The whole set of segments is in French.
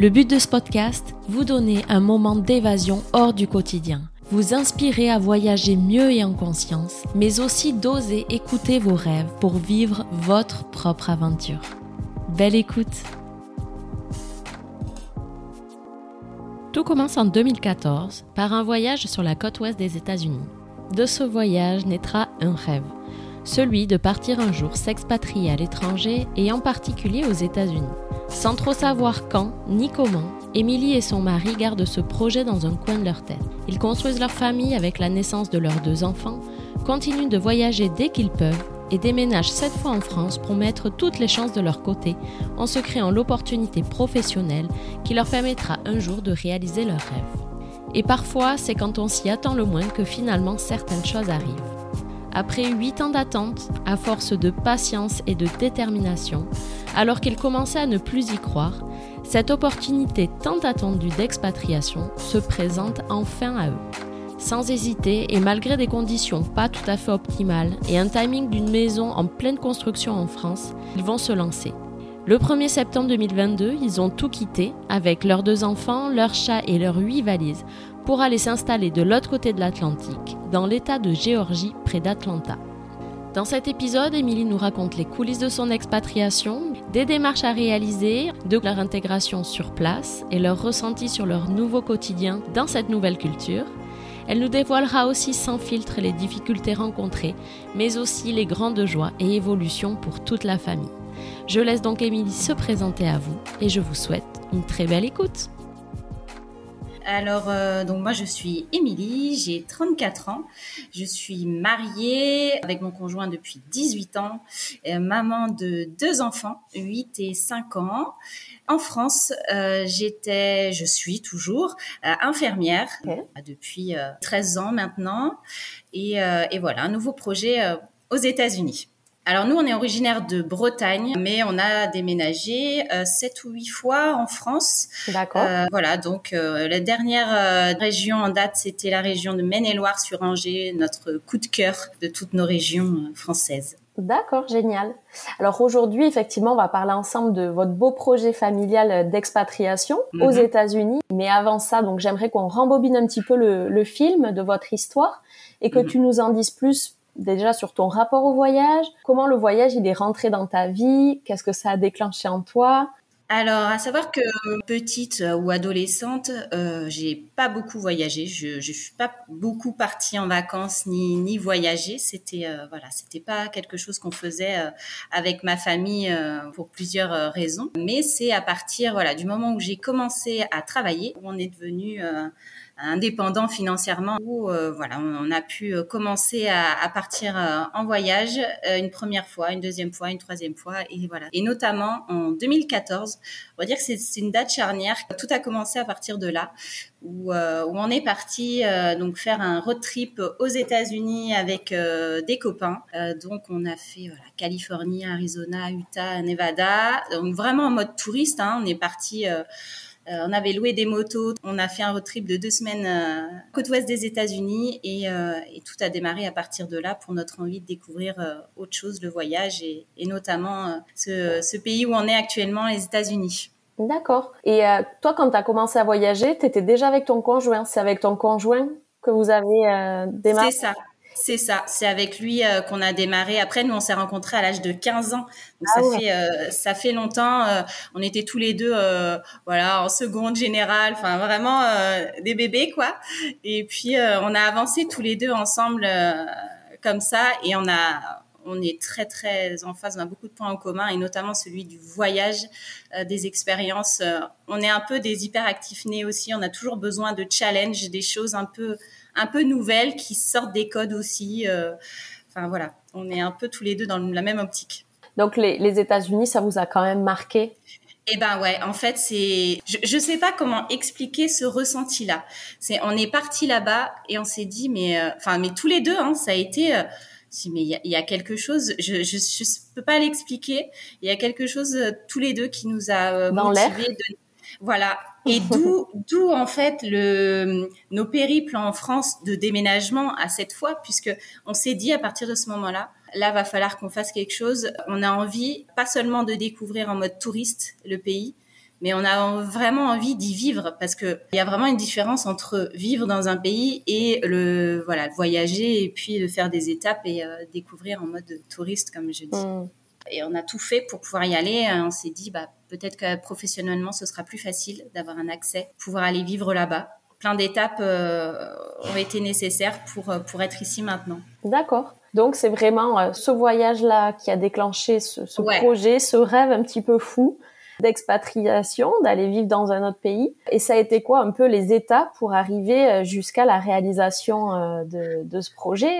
Le but de ce podcast, vous donner un moment d'évasion hors du quotidien, vous inspirer à voyager mieux et en conscience, mais aussi d'oser écouter vos rêves pour vivre votre propre aventure. Belle écoute Tout commence en 2014 par un voyage sur la côte ouest des États-Unis. De ce voyage naîtra un rêve, celui de partir un jour s'expatrier à l'étranger et en particulier aux États-Unis. Sans trop savoir quand ni comment, Émilie et son mari gardent ce projet dans un coin de leur tête. Ils construisent leur famille avec la naissance de leurs deux enfants, continuent de voyager dès qu'ils peuvent et déménagent cette fois en France pour mettre toutes les chances de leur côté en se créant l'opportunité professionnelle qui leur permettra un jour de réaliser leurs rêves. Et parfois, c'est quand on s'y attend le moins que finalement certaines choses arrivent. Après huit ans d'attente, à force de patience et de détermination, alors qu'ils commençaient à ne plus y croire, cette opportunité tant attendue d'expatriation se présente enfin à eux. Sans hésiter et malgré des conditions pas tout à fait optimales et un timing d'une maison en pleine construction en France, ils vont se lancer. Le 1er septembre 2022, ils ont tout quitté avec leurs deux enfants, leurs chats et leurs huit valises pour aller s'installer de l'autre côté de l'Atlantique, dans l'État de Géorgie, près d'Atlanta. Dans cet épisode, Émilie nous raconte les coulisses de son expatriation, des démarches à réaliser, de leur intégration sur place et leur ressenti sur leur nouveau quotidien dans cette nouvelle culture. Elle nous dévoilera aussi sans filtre les difficultés rencontrées, mais aussi les grandes joies et évolutions pour toute la famille. Je laisse donc Émilie se présenter à vous et je vous souhaite une très belle écoute. Alors, euh, donc moi, je suis Émilie, j'ai 34 ans. Je suis mariée avec mon conjoint depuis 18 ans, maman de deux enfants, 8 et 5 ans. En France, euh, j'étais, je suis toujours euh, infirmière depuis 13 ans maintenant. Et, et, voilà, un nouveau projet aux États-Unis. Alors nous, on est originaire de Bretagne, mais on a déménagé euh, sept ou huit fois en France. D'accord. Euh, voilà, donc euh, la dernière région en date, c'était la région de Maine-et-Loire sur Angers, notre coup de cœur de toutes nos régions françaises. D'accord, génial. Alors aujourd'hui, effectivement, on va parler ensemble de votre beau projet familial d'expatriation aux mhm. États-Unis. Mais avant ça, donc j'aimerais qu'on rembobine un petit peu le, film de votre histoire et que mhm. tu nous en dises plus déjà sur ton rapport au voyage, comment le voyage il est rentré dans ta vie, qu'est-ce que ça a déclenché en toi? Alors, à savoir que petite euh, ou adolescente, euh, j'ai pas beaucoup voyagé. Je, je suis pas beaucoup partie en vacances ni ni voyager. C'était euh, voilà, c'était pas quelque chose qu'on faisait euh, avec ma famille pour plusieurs raisons. Mais c'est à partir voilà du moment où j'ai commencé à travailler, où on est devenu indépendant financièrement où euh, voilà on, a pu euh, commencer à, à partir euh, en voyage une première fois, une deuxième fois, une troisième fois et voilà. Et notamment en 2014 on va dire que c'est une date charnière. Tout a commencé à partir de là où, où on est parti donc faire un road trip aux États-Unis avec des copains. Donc on a fait voilà Californie, Arizona, Utah, Nevada. Donc vraiment en mode touriste hein, on est parti euh, on avait loué des motos, on a fait un road trip de deux semaines euh, côte ouest des États-Unis euh, et, tout a démarré à partir de là pour notre envie de découvrir autre chose, le voyage et, notamment ce, pays où on est actuellement, les États-Unis. D'accord. Et toi, quand tu as commencé à voyager, tu étais déjà avec ton conjoint. C'est avec ton conjoint que vous avez démarré? C'est ça. C'est ça, c'est avec lui euh, qu'on a démarré. Après, nous, on s'est rencontrés à l'âge de 15 ans. Donc, ah ça, fait, euh, ça fait longtemps. Euh, on était tous les deux voilà, en seconde générale, enfin vraiment des bébés, quoi. Et puis, on a avancé tous les deux ensemble comme ça. Et on, a, on est très, très en phase. On a beaucoup de points en commun, et notamment celui du voyage, des expériences. on est un peu des hyperactifs nés aussi. On a toujours besoin de challenge, des choses un peu un peu nouvelles qui sortent des codes aussi. Euh, enfin voilà, on est un peu tous les deux dans la même optique. Donc les, États-Unis, ça vous a quand même marqué? Eh ben ouais, en fait c'est, je, je sais pas comment expliquer ce ressenti-là. C'est, on est parti là-bas et on s'est dit, mais, euh, enfin, mais tous les deux, hein, ça a été, euh, si mais il y, y a, quelque chose, je, je, je peux pas l'expliquer. Il y a quelque chose euh, tous les deux qui nous a motivés. De, voilà. Et d'où, d'où en fait le nos périples en France de déménagement à cette fois, puisque on s'est dit à partir de ce moment-là, là va falloir qu'on fasse quelque chose. On a envie pas seulement de découvrir en mode touriste le pays, mais on a vraiment envie d'y vivre parce que il y a vraiment une différence entre vivre dans un pays et le voilà voyager et puis de faire des étapes et euh, découvrir en mode touriste comme je dis. Mm. Et on a tout fait pour pouvoir y aller. On s'est dit bah peut-être que professionnellement ce sera plus facile d'avoir un accès, pouvoir aller vivre là-bas. Plein d'étapes euh, ont été nécessaires pour euh, pour être ici maintenant. D'accord. Donc c'est vraiment euh, ce voyage-là qui a déclenché ce, ce projet, ce rêve un petit peu fou d'expatriation, d'aller vivre dans un autre pays. Et ça a été quoi un peu les étapes pour arriver jusqu'à la réalisation de, de ce projet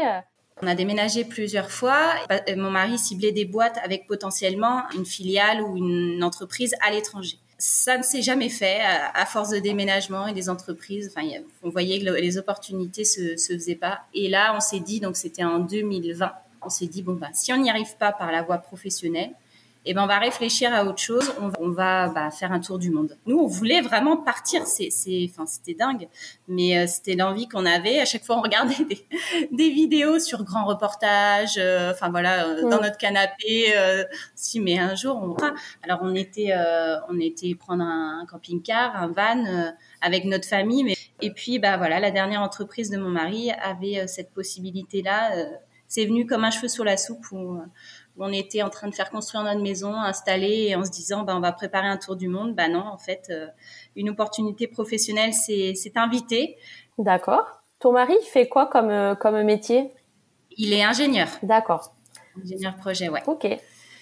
on a déménagé plusieurs fois. Mon mari ciblait des boîtes avec potentiellement une filiale ou une entreprise à l'étranger ça ne s'est jamais fait à, force de déménagement et des entreprises. Enfin, on voyait que les opportunités se, se faisaient pas. Et là, on s'est dit, donc c'était en 2020, on s'est dit bon bah si on n'y arrive pas par la voie professionnelle, eh ben on va réfléchir à autre chose. On va, on va bah, faire un tour du monde. Nous, on voulait vraiment partir. C'est, enfin, c'était dingue, mais euh, c'était l'envie qu'on avait. À chaque fois, on regardait des, des vidéos sur grands reportages. Euh, enfin voilà, euh, dans notre canapé. si, mais un jour, on. Alors, on était, on était prendre un, camping-car, un van avec notre famille. Mais et puis, bah voilà, la dernière entreprise de mon mari avait cette possibilité-là. c'est venu comme un cheveu sur la soupe. Où, on était en train de faire construire notre maison, installer, et en se disant, ben, on va préparer un tour du monde. Ben non, en fait, euh, une opportunité professionnelle s'est invitée. D'accord. Ton mari fait quoi comme, euh, comme métier? Il est ingénieur. D'accord. Ingénieur projet, ouais. Ok.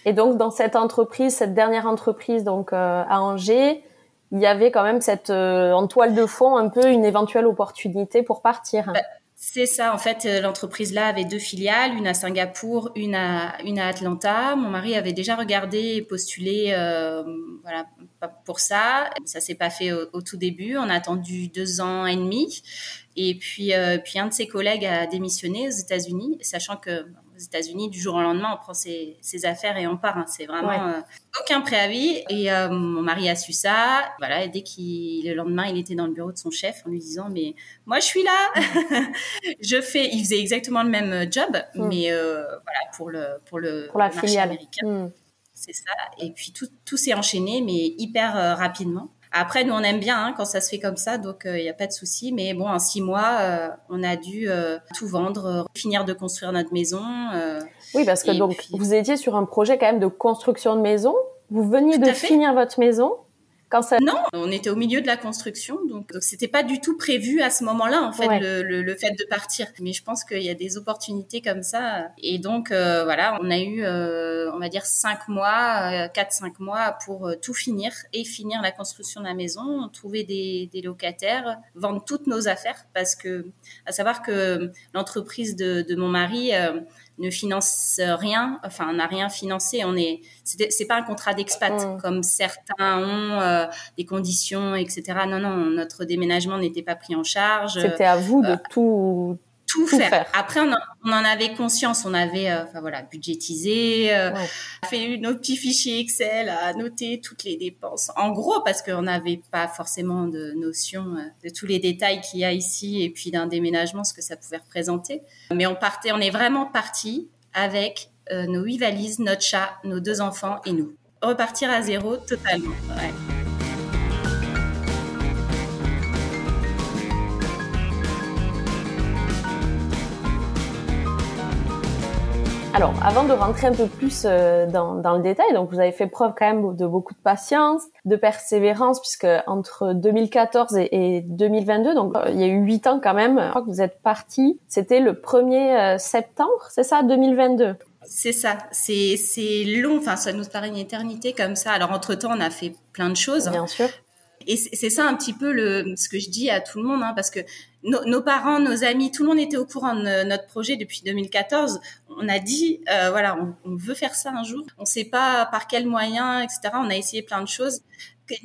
Et donc, dans cette entreprise, cette dernière entreprise donc euh, à Angers, il y avait quand même cette en toile de fond un peu une éventuelle opportunité pour partir? Ben, c'est ça, en fait, euh, l'entreprise là avait deux filiales, une à Singapour, une à une à Atlanta. Mon mari avait déjà regardé et postulé, euh, voilà, pour ça. Ça s'est pas fait au, tout début. On a attendu deux ans et demi, et puis euh, puis un de ses collègues a démissionné aux États-Unis, sachant que aux États-Unis, du jour au lendemain, on prend ses, affaires et on part. Hein. C'est vraiment euh, aucun préavis. Et euh, mon mari a su ça. Voilà, et dès qu'il le lendemain, il était dans le bureau de son chef en lui disant mais moi je suis là, je fais. Il faisait exactement le même job, mm. mais euh, voilà pour le pour le, pour la filiale. américain. Mm. C'est ça. Et puis tout, tout s'est enchaîné, mais hyper rapidement. Après, nous, on aime bien hein, quand ça se fait comme ça, donc il euh, n'y a pas de souci. Mais bon, en six mois, euh, on a dû euh, tout vendre, finir de construire notre maison. oui, parce que donc vous étiez sur un projet quand même de construction de maison. Vous veniez de finir votre maison. Non, on était au milieu de la construction, donc c'était pas du tout prévu à ce moment-là en fait le, le, fait de partir. Mais je pense qu'il y a des opportunités comme ça, et donc euh, voilà, on a eu, euh, on va dire cinq mois, euh, quatre cinq mois pour tout finir et finir la construction de la maison, trouver des, des locataires, vendre toutes nos affaires parce que à savoir que l'entreprise de, de mon mari ne finance rien, enfin on n'a rien financé. On est, c'est pas un contrat d'expat mm. comme certains ont euh, des conditions, etc. Non, non, notre déménagement n'était pas pris en charge. C'était à vous de euh, tout tout, faire. Après, on en, avait conscience, on avait, euh, enfin voilà, budgétisé, euh, fait nos petits fichiers Excel, à noter toutes les dépenses. En gros, parce qu'on n'avait pas forcément de notion euh, de tous les détails qu'il y a ici et puis d'un déménagement, ce que ça pouvait représenter. Mais on partait, on est vraiment parti avec nos huit valises, notre chat, nos deux enfants et nous. Repartir à zéro totalement. Ouais. Alors, avant de rentrer un peu plus euh, dans, dans, le détail, donc vous avez fait preuve quand même de beaucoup de patience, de persévérance, puisque entre 2014 et, 2022, donc euh, il y a eu huit ans quand même, je crois que vous êtes parti. C'était le 1er euh, septembre, c'est ça, 2022 c'est ça, c'est long. Enfin, ça nous paraît une éternité comme ça. Alors entre temps, on a fait plein de choses. Bien sûr. Et c'est ça un petit peu le, ce que je dis à tout le monde, hein, parce que nos parents, nos amis, tout le monde était au courant de notre projet depuis 2014. On a dit, euh, voilà, on, veut faire ça un jour. On ne sait pas par quels moyens, etc. On a essayé plein de choses,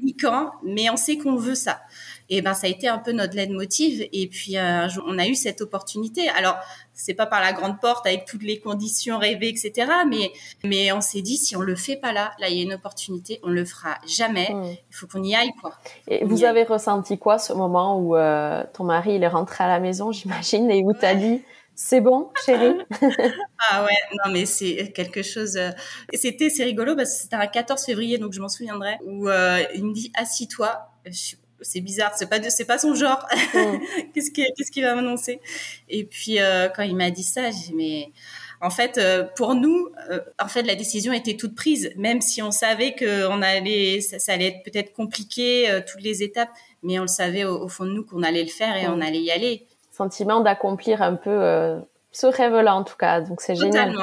ni quand, mais on sait qu'on veut ça. Et ben, ça a été un peu notre leitmotiv. Et puis, euh, on a eu cette opportunité. Alors, c'est pas par la grande porte avec toutes les conditions rêvées, etc. Mais, mais on s'est dit, si on le fait pas là, là, il y a une opportunité, on le fera jamais. Mm. Il faut qu'on y aille, quoi. Et vous avez ressenti quoi ce moment où euh, ton mari, il est rentré à la maison, j'imagine, et où t'as dit, c'est bon, chérie? ah ouais, non mais c'est quelque chose. Euh, c'était c'est rigolo parce que c'était un 14 février, donc je m'en souviendrai. Où il me dit assis-toi. Je suis c'est bizarre, c'est pas c'est pas son genre. Qu'est-ce qu'il qu'est-ce qu'il va m'annoncer? Et puis euh, quand il m'a dit ça, j'ai dit mais en fait euh, pour nous euh, en fait la décision était toute prise même si on savait que on allait ça, allait être peut-être compliqué toutes les étapes mais on le savait au, fond de nous qu'on allait le faire et on allait y aller. Sentiment d'accomplir un peu ce rêve-là en tout cas, donc c'est génial.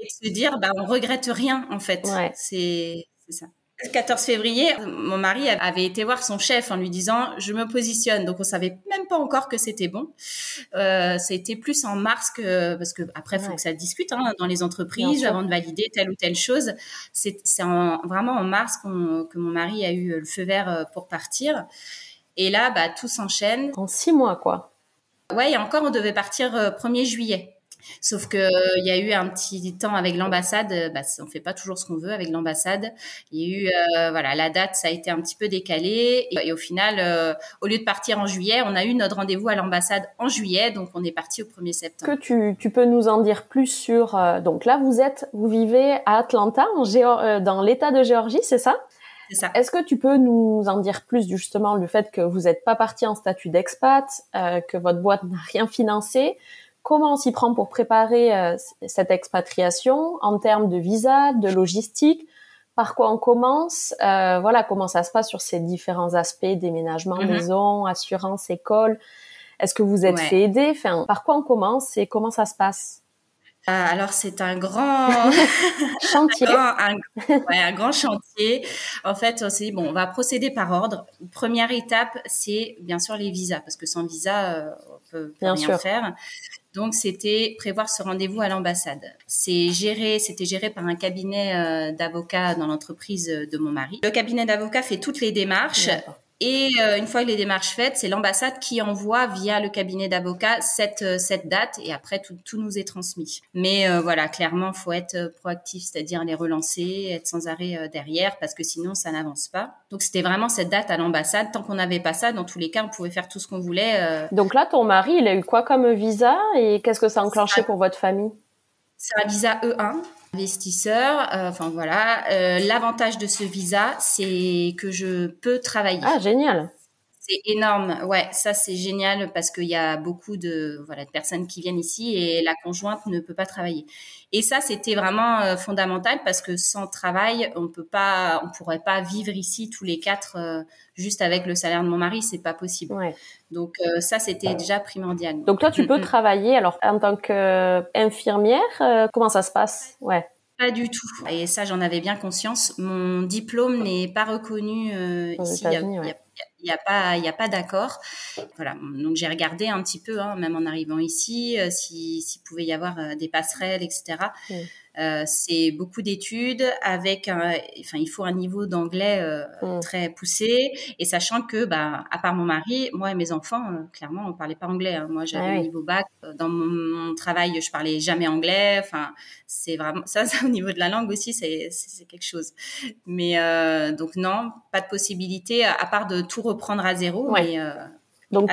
Et se dire bah on regrette rien en fait. C'est c'est ça. Le 14 février, mon mari avait été voir son chef en lui disant je me positionne. Donc on savait même pas encore que c'était bon. Euh, été plus en mars que parce que après faut que ça discute hein, dans les entreprises avant de valider telle ou telle chose. C'est vraiment en mars que mon mari a eu le feu vert euh, pour partir. Et là, bah tout s'enchaîne. En six mois quoi. Ouais, et encore on devait partir 1er euh, juillet. Sauf que il y a eu un petit temps avec l'ambassade, euh, bah, on fait pas toujours ce qu'on veut avec l'ambassade. Il y a eu, euh, voilà, la date, ça a été un petit peu décalé. Et, au final, euh, au lieu de partir en juillet, on a eu notre rendez-vous à l'ambassade en juillet, donc on est parti au 1er septembre. Que tu, tu peux nous en dire plus sur, donc là, vous êtes, vous vivez à Atlanta, en dans l'État de Géorgie, c'est ça? Est-ce que tu peux nous en dire plus justement le fait que vous n'êtes pas parti en statut d'expat, que votre boîte n'a rien financé, comment on s'y prend pour préparer euh, cette expatriation en termes de visa, de logistique, par quoi on commence, euh, voilà comment ça se passe sur ces différents aspects déménagement, mm-hmm. maison, assurance, école? Est-ce que vous êtes fait aider? Enfin, par quoi on commence et comment ça se passe? Euh, alors c'est un grand chantier, un, ouais, un, grand chantier. En fait, on s'est dit bon, on va procéder par ordre. Première étape, c'est bien sûr les visas parce que sans visa, on peut, peut rien faire. Donc c'était prévoir ce rendez-vous à l'ambassade. C'est géré, c'était géré par un cabinet euh, d'avocats dans l'entreprise de mon mari. Le cabinet d'avocats fait toutes les démarches. Et euh, une fois que les démarches faites, c'est l'ambassade qui envoie via le cabinet d'avocats cette, euh, cette date et après tout, tout nous est transmis. Mais euh, voilà, clairement, faut être proactif, c'est-à-dire les relancer, être sans arrêt derrière parce que sinon ça n'avance pas. Donc c'était vraiment cette date à l'ambassade. Tant qu'on n'avait pas ça, dans tous les cas, on pouvait faire tout ce qu'on voulait. Donc là, ton mari, il a eu quoi comme visa et qu'est-ce que ça a enclenché pour votre famille? C'est un visa E1 investisseur. Euh, enfin voilà, euh, l'avantage de ce visa, c'est que je peux travailler. Ah génial. C'est énorme, ouais, ça c'est génial parce qu'il y a beaucoup de voilà de personnes qui viennent ici et la conjointe ne peut pas travailler. Et ça c'était vraiment euh, fondamental parce que sans travail on peut pas, on pourrait pas vivre ici tous les quatre juste avec le salaire de mon mari, c'est pas possible. Ouais. Donc ça c'était déjà primordial. Donc toi tu peux travailler alors en tant qu'infirmière, comment ça se passe? Ouais. Pas du tout. Et ça, j'en avais bien conscience. Mon diplôme n'est pas reconnu euh, ici. Il n'y a, pas, il y a pas d'accord. Voilà. Donc j'ai regardé un petit peu, hein, même en arrivant ici, euh, s'il pouvait y avoir euh, des passerelles, etc. Euh, c'est beaucoup d'études avec, un, enfin, il faut un niveau d'anglais euh, mm. très poussé. Et sachant que, bah, à part mon mari, moi et mes enfants, euh, clairement, on parlait pas anglais. Hein. Moi, j'avais ah un niveau bac. Dans mon, travail, je parlais jamais anglais. Enfin, c'est vraiment ça, ça, au niveau de la langue aussi, c'est quelque chose. Mais donc non, pas de possibilité à part de tout reprendre à zéro. Mais, donc,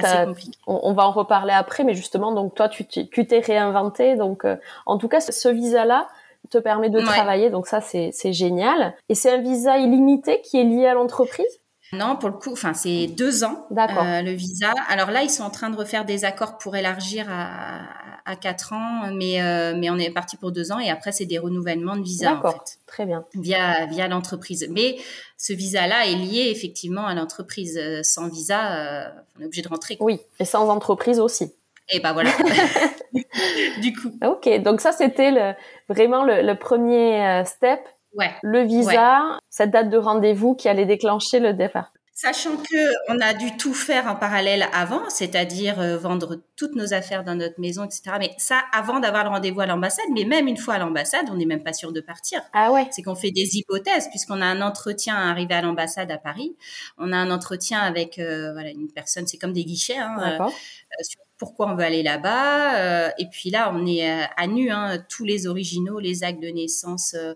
on, on, va en reparler après, mais justement, donc toi, tu t'es réinventé. Donc, en tout cas, ce visa-là, te permet de travailler, donc ça c'est génial. Et c'est un visa illimité qui est lié à l'entreprise? Non, pour le coup, enfin c'est deux ans euh, le visa. Alors là, ils sont en train de refaire des accords pour élargir à, à quatre ans, mais euh, mais on est parti pour deux ans et après c'est des renouvellements de visa. D'accord, en fait, très bien. Via via l'entreprise, mais ce visa-là est lié effectivement à l'entreprise. Sans visa, euh, on est obligé de rentrer. Oui, et sans entreprise aussi. Et ben voilà. du coup. Ok, donc ça c'était le, vraiment le, premier euh, step. Ouais. Le visa, cette date de rendez-vous qui allait déclencher le départ. Sachant que on a dû tout faire en parallèle avant, c'est-à-dire euh, vendre toutes nos affaires dans notre maison, etc. Mais ça, avant d'avoir le rendez-vous à l'ambassade. Mais même une fois à l'ambassade, on n'est même pas sûr de partir. Ah ouais. C'est qu'on fait des hypothèses, puisqu'on a un entretien arrivé à l'ambassade à Paris. On a un entretien avec euh, voilà une personne. C'est comme des guichets. Hein, euh, sur pourquoi on veut aller là-bas. Euh, et puis là, on est euh, à, nu, hein, tous les originaux, les actes de naissance, euh,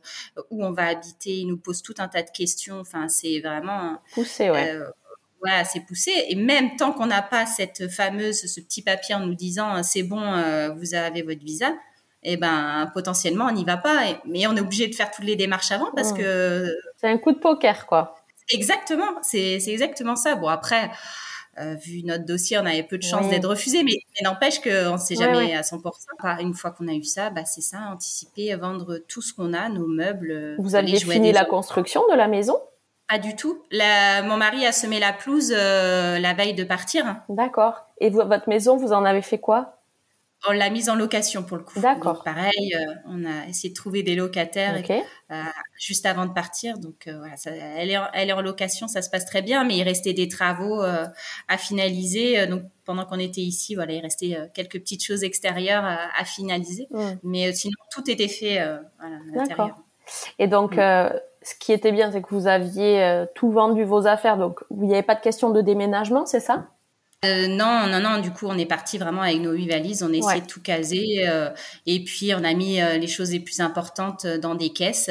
où on va habiter. Ils nous posent tout un tas de questions. Enfin, c'est vraiment poussé, ouais. voilà, c'est poussé. Et même tant qu'on n'a pas cette fameuse, ce petit papier en nous disant c'est bon, vous avez votre visa, et eh ben potentiellement on n'y va pas. mais on est obligé de faire toutes les démarches avant parce mmh. que c'est un coup de poker, quoi. Exactement, c'est exactement ça. Bon après. Euh, vu notre dossier, on avait peu de chances d'être refusé, mais, n'empêche qu'on ne sait jamais à 100%. Une fois qu'on a eu ça, bah, c'est ça, anticiper, vendre tout ce qu'on a, nos meubles. Vous avez fini la construction de la maison? Pas du tout. mon mari a semé la pelouse euh, la veille de partir. D'accord. Et votre maison, vous en avez fait quoi? On l'a mise en location pour le coup. D'accord. Pareil, euh, on a essayé de trouver des locataires euh, juste avant de partir. Donc euh, voilà, elle, est en, elle est en location, ça se passe très bien, mais il restait des travaux à finaliser. donc pendant qu'on était ici, voilà, il restait quelques petites choses extérieures à, finaliser. Mm. Mais sinon, tout était fait voilà, à l'intérieur. Et donc, ce qui était bien, c'est que vous aviez tout vendu vos affaires, donc il n'y avait pas de question de déménagement, c'est ça? Euh, non, non, non. Du coup, on est parti vraiment avec nos huit valises. On a essayé de tout caser. Euh, et puis, on a mis euh, les choses les plus importantes dans des caisses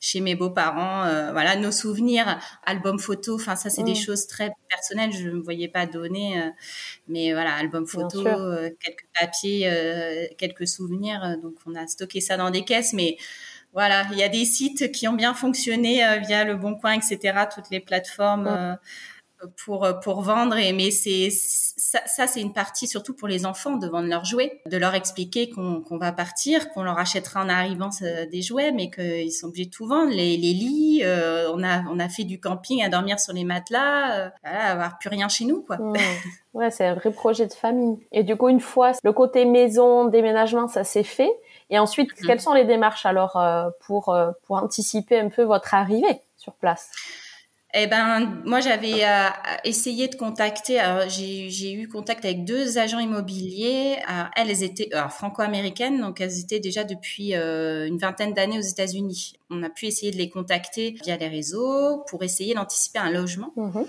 chez mes beaux-parents. voilà, nos souvenirs, album photo. Enfin, ça, c'est des mm. choses très personnelles. Je ne me voyais pas donner. mais voilà, album photo, quelques papiers, quelques souvenirs. donc, on a stocké ça dans des caisses. Mais voilà, il y a des sites qui ont bien fonctionné via le Bon Coin, etc. Toutes les plateformes. Mm pour pour vendre et mais c'est ça, ça c'est une partie surtout pour les enfants de vendre leurs jouets de leur expliquer qu'on qu'on va partir qu'on leur achètera en arrivant des jouets mais qu'ils sont obligés de tout vendre les, les lits euh, on a on a fait du camping à dormir sur les matelas euh, voilà, avoir plus rien chez nous quoi. Ouais. C'est un vrai projet de famille. Et du coup une fois le côté maison déménagement ça s'est fait. Et ensuite mm-hmm. quelles sont les démarches alors euh, pour pour anticiper un peu votre arrivée sur place? Eh ben, moi, j'avais euh, essayé de contacter. J'ai eu contact avec deux agents immobiliers. elles étaient franco-américaines, donc elles étaient déjà depuis euh, une vingtaine d'années aux États-Unis. On a pu essayer de les contacter via les réseaux pour essayer d'anticiper un logement. Mmh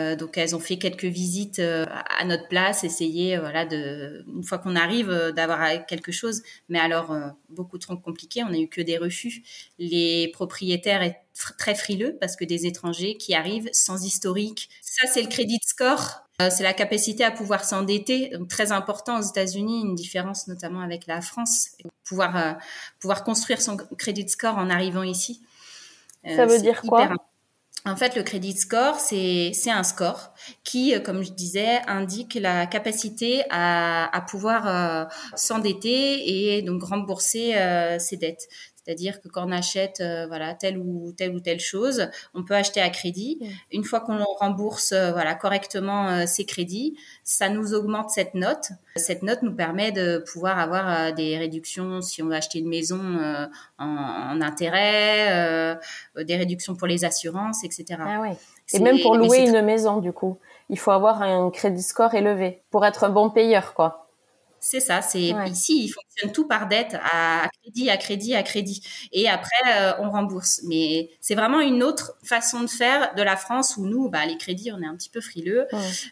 euh, donc elles ont fait quelques visites euh, à notre place, essayer euh, voilà de une fois qu'on arrive d'avoir quelque chose, mais alors beaucoup trop compliqué, on n'a eu que des refus. Les propriétaires très frileux parce que des étrangers qui arrivent sans historique, ça c'est le crédit score. C'est la capacité à pouvoir s'endetter, très important aux États-Unis, une différence notamment avec la France, pouvoir pouvoir construire son crédit score en arrivant ici. Ça veut dire quoi? en fait, le credit score, c'est un score qui, euh, comme je disais, indique la capacité à, à pouvoir euh, s'endetter et donc rembourser euh, ses dettes. C'est-à-dire que quand on achète euh, voilà telle ou telle ou telle chose, on peut acheter à crédit. Une fois qu'on rembourse euh, voilà correctement euh, ces crédits, ça nous augmente cette note. Cette note nous permet de pouvoir avoir des réductions si on veut acheter une maison en, en, intérêt, des réductions pour les assurances, etc. Ah ouais. Et même pour louer une maison, du coup, il faut avoir un crédit score élevé pour être un bon payeur, quoi. C'est ça, c'est ici, il fonctionne tout par dette, à, crédit, à crédit, à crédit. Et après, euh, on rembourse. Mais c'est vraiment une autre façon de faire de la France où nous, bah, les crédits, on est un petit peu frileux.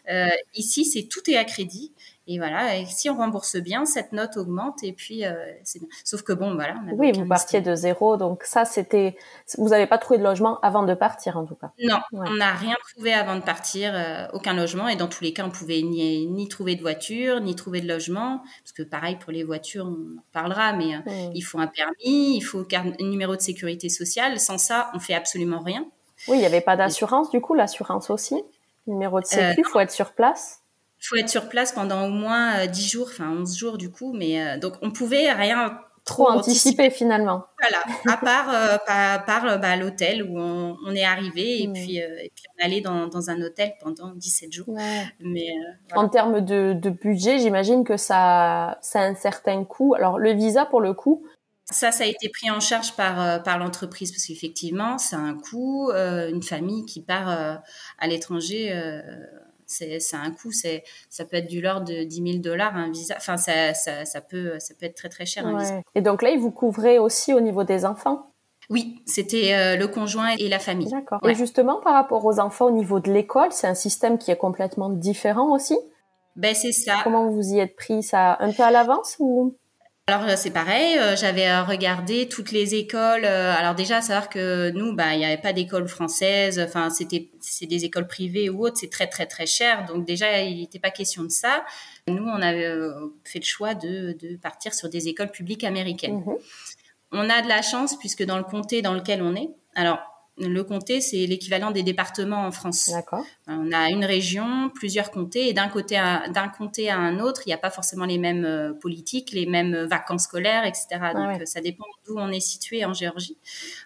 Euh, ici, c'est tout est à crédit. Et voilà, et si on rembourse bien, cette note augmente et puis euh, c'est bien. Sauf que bon, voilà. oui, vous partiez de zéro, donc ça c'était. Vous n'avez pas trouvé de logement avant de partir en tout cas. Non, on n'a rien trouvé avant de partir, euh, aucun logement. Et dans tous les cas, on pouvait ni, ni trouver de voiture, ni trouver de logement, parce que pareil pour les voitures, on en parlera, mais euh, il faut un permis, il faut un numéro de sécurité sociale. Sans ça, on fait absolument rien. Oui, il n'y avait pas d'assurance du coup, l'assurance aussi. Numéro de sécu, il faut être sur place faut être sur place pendant au moins 10 euh, jours, enfin 11 jours du coup, mais euh, donc on pouvait rien trop anticiper, finalement. Voilà, à part euh, par, bah, l'hôtel où on, est arrivé et puis et puis on allait dans, dans un hôtel pendant 17 jours. Mais en termes de, de budget, j'imagine que ça ça a un certain coût. Alors le visa pour le coup, Ça, ça a été pris en charge par, par l'entreprise parce qu'effectivement, c'est un coût. une famille qui part à l'étranger, c'est un coût. C'est ça peut être du l'ordre de 10 000 dollars un visa. Enfin, ça, ça, ça, peut ça peut être très très cher un visa. Et donc là, il vous couvrez aussi au niveau des enfants? Oui, c'était euh, le conjoint et la famille. D'accord. Et justement, par rapport aux enfants au niveau de l'école, c'est un système qui est complètement différent aussi? Ben c'est ça. Comment vous y êtes pris? Ça un peu à l'avance ou? Alors euh, c'est pareil, euh, j'avais regardé toutes les écoles. Alors déjà, savoir que nous, bah, il n'y avait pas d'école française. Enfin, c'était c'est des écoles privées ou autres, c'est très très très cher. Donc déjà, il n'était pas question de ça. Nous, on avait fait le choix de, de partir sur des écoles publiques américaines. Mhm. On a de la chance puisque dans le comté dans lequel on est, alors le comté, c'est l'équivalent des départements en France. D'accord. On a une région, plusieurs comtés, et d'un côté d'un comté à un autre, il n'y a pas forcément les mêmes euh, politiques, les mêmes vacances scolaires, etc. Ah Donc ça dépend d'où on est situé en Géorgie.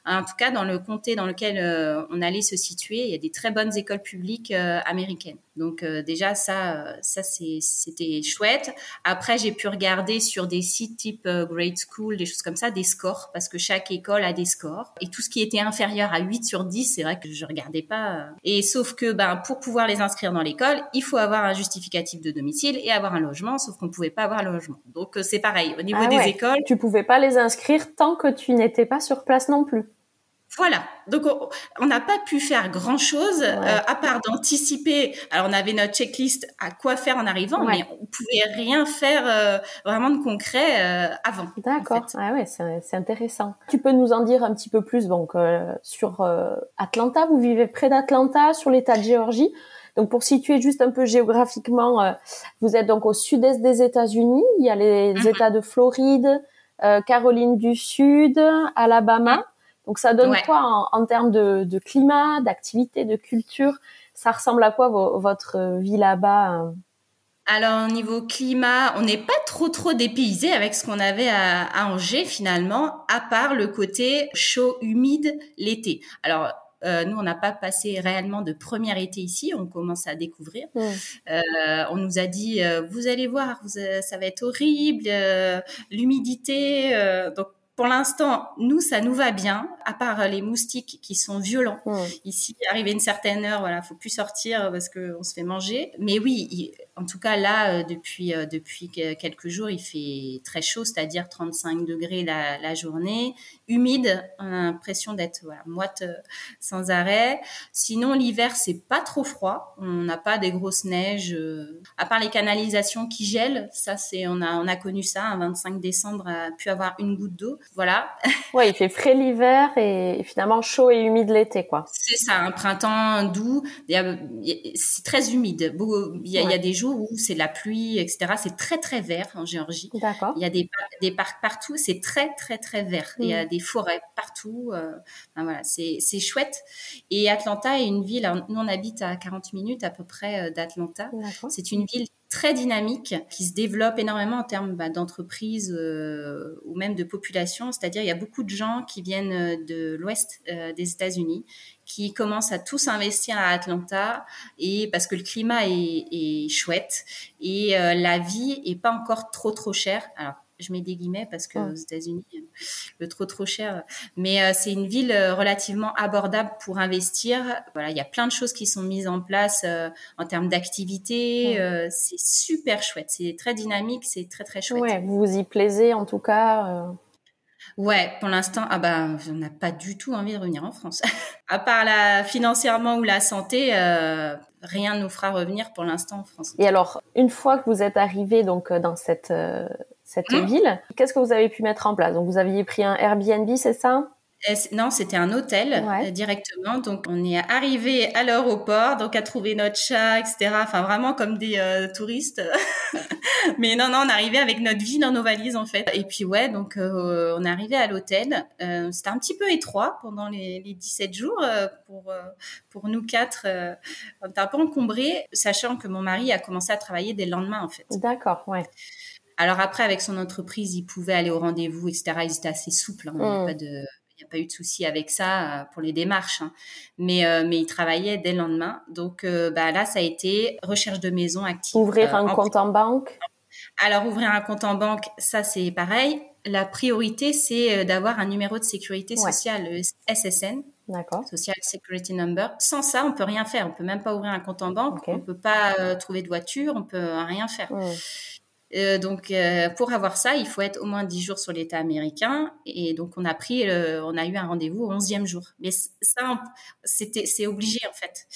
En tout cas, dans le comté dans lequel euh, on allait se situer, il y a des très bonnes écoles publiques euh, américaines. Donc déjà ça, ça c'était chouette. Après, j'ai pu regarder sur des sites type Grade School, des choses comme ça, des scores, parce que chaque école a des scores, et tout ce qui était inférieur à 8 sur 10, c'est vrai que je regardais pas. Euh. Et sauf que ben pour pouvoir les inscrire dans l'école, il faut avoir un justificatif de domicile et avoir un logement, sauf qu'on pouvait pas avoir un logement. Donc euh, c'est pareil au niveau ah des écoles. Tu pouvais pas les inscrire tant que tu n'étais pas sur place non plus. Voilà. Donc on n'a pas pu faire grand chose euh, à part d'anticiper. Alors on avait notre checklist à quoi faire en arrivant, mais on pouvait rien faire euh, vraiment de concret euh, avant. D'accord. Ah ouais, c'est intéressant. Tu peux nous en dire un petit peu plus donc sur Atlanta? Vous vivez près d'Atlanta, sur l'État de Géorgie? Donc pour situer juste un peu géographiquement, vous êtes donc au sud-est des États-Unis. Il y a les mhm. États de Floride, Caroline du Sud, Alabama. Donc ça donne quoi en, termes de, climat, d'activité, de culture? Ça ressemble à quoi votre vie là-bas euh? alors au niveau climat, on n'est pas trop trop dépaysé avec ce qu'on avait à, Angers finalement, à part le côté chaud, humide l'été. Alors euh, nous, on n'a pas passé réellement de premier été ici, on commence à découvrir. Mmh. Euh, on nous a dit, vous allez voir, ça va être horrible, l'humidité. donc pour l'instant, nous, ça nous va bien, à part les moustiques qui sont violents. Ici, arrivé une certaine heure, voilà, faut plus sortir parce qu'on se fait manger. Mais oui, en tout cas là, euh, depuis euh, depuis quelques jours, il fait très chaud, c'est-à-dire 35 degrés la, la, journée, humide. On a l'impression d'être voilà, moite euh, sans arrêt. Sinon, l'hiver, c'est pas trop froid. On n'a pas des grosses neiges, à part les canalisations qui gèlent. Ça, c'est on a on a connu ça. Un 25 décembre, a pu avoir une goutte d'eau. Voilà. Ouais, il fait frais l'hiver et finalement chaud et humide l'été, quoi. C'est ça, un printemps doux. C'est très humide. Il y a, il y a des jours où c'est la pluie, etc. C'est très très vert en Géorgie. D'accord. Il y a des, des parcs partout, c'est très très très vert. Il y a mm. des forêts partout. Euh, voilà, c'est chouette. Et Atlanta est une ville. nous on habite à 40 minutes à peu près euh, d'Atlanta. C'est une ville très dynamique qui se développe énormément en termes bah, d'entreprise euh, ou même de population. C'est-à-dire il y a beaucoup de gens qui viennent de l'ouest des États-Unis qui commencent à tous investir à Atlanta et parce que le climat est, est chouette et euh, la vie est pas encore trop trop chère. Je mets des guillemets parce que aux États-Unis le trop trop cher. Mais euh, c'est une ville euh, relativement abordable pour investir. Voilà il y a plein de choses qui sont mises en place en termes d'activité c'est super chouette. C'est très dynamique c'est très très chouette. Ouais vous vous y plaisez en tout cas Ouais, pour l'instant, ah bah, on n'a pas du tout envie de revenir en France. à part la financièrement ou la santé, euh, rien ne nous fera revenir pour l'instant en France. Et alors, une fois que vous êtes arrivé donc euh, dans cette euh, cette mmh. ville, qu'est-ce que vous avez pu mettre en place? Donc, vous aviez pris un Airbnb, c'est ça? Non, c'était un hôtel euh, directement. Donc, on est arrivé à l'aéroport, donc à trouver notre chat, etc. Enfin, vraiment comme des euh, touristes. Mais non, non, on arrivé avec notre vie dans nos valises en fait. Et puis ouais, donc euh, on est arrivé à l'hôtel. c'était un petit peu étroit pendant les, les 17 jours pour pour nous quatre. on était un peu encombrés, sachant que mon mari a commencé à travailler dès le lendemain en fait. D'accord, ouais. Alors après, avec son entreprise, il pouvait aller au rendez-vous, etc. Ils étaient assez souples. Hein, mmh. pas de n'y a pas eu de souci avec ça euh, pour les démarches. Hein. Mais, euh, mais il travaillait dès le lendemain. Donc euh, bah, là, ça a été recherche de maison active. Ouvrir un compte en banque? Alors, ouvrir un compte en banque, ça, c'est pareil. la priorité, c'est d'avoir un numéro de sécurité sociale, SSN. D'accord. Social Security Number. Sans ça, on peut rien faire. On peut même pas ouvrir un compte en banque. On peut pas trouver de voiture. On peut rien faire. Euh, donc, euh, pour avoir ça, il faut être au moins 10 jours sur l'État américain. Et donc, on a pris, on a eu un rendez-vous au 11e jour. Mais ça, c'était, c'est obligé, en fait.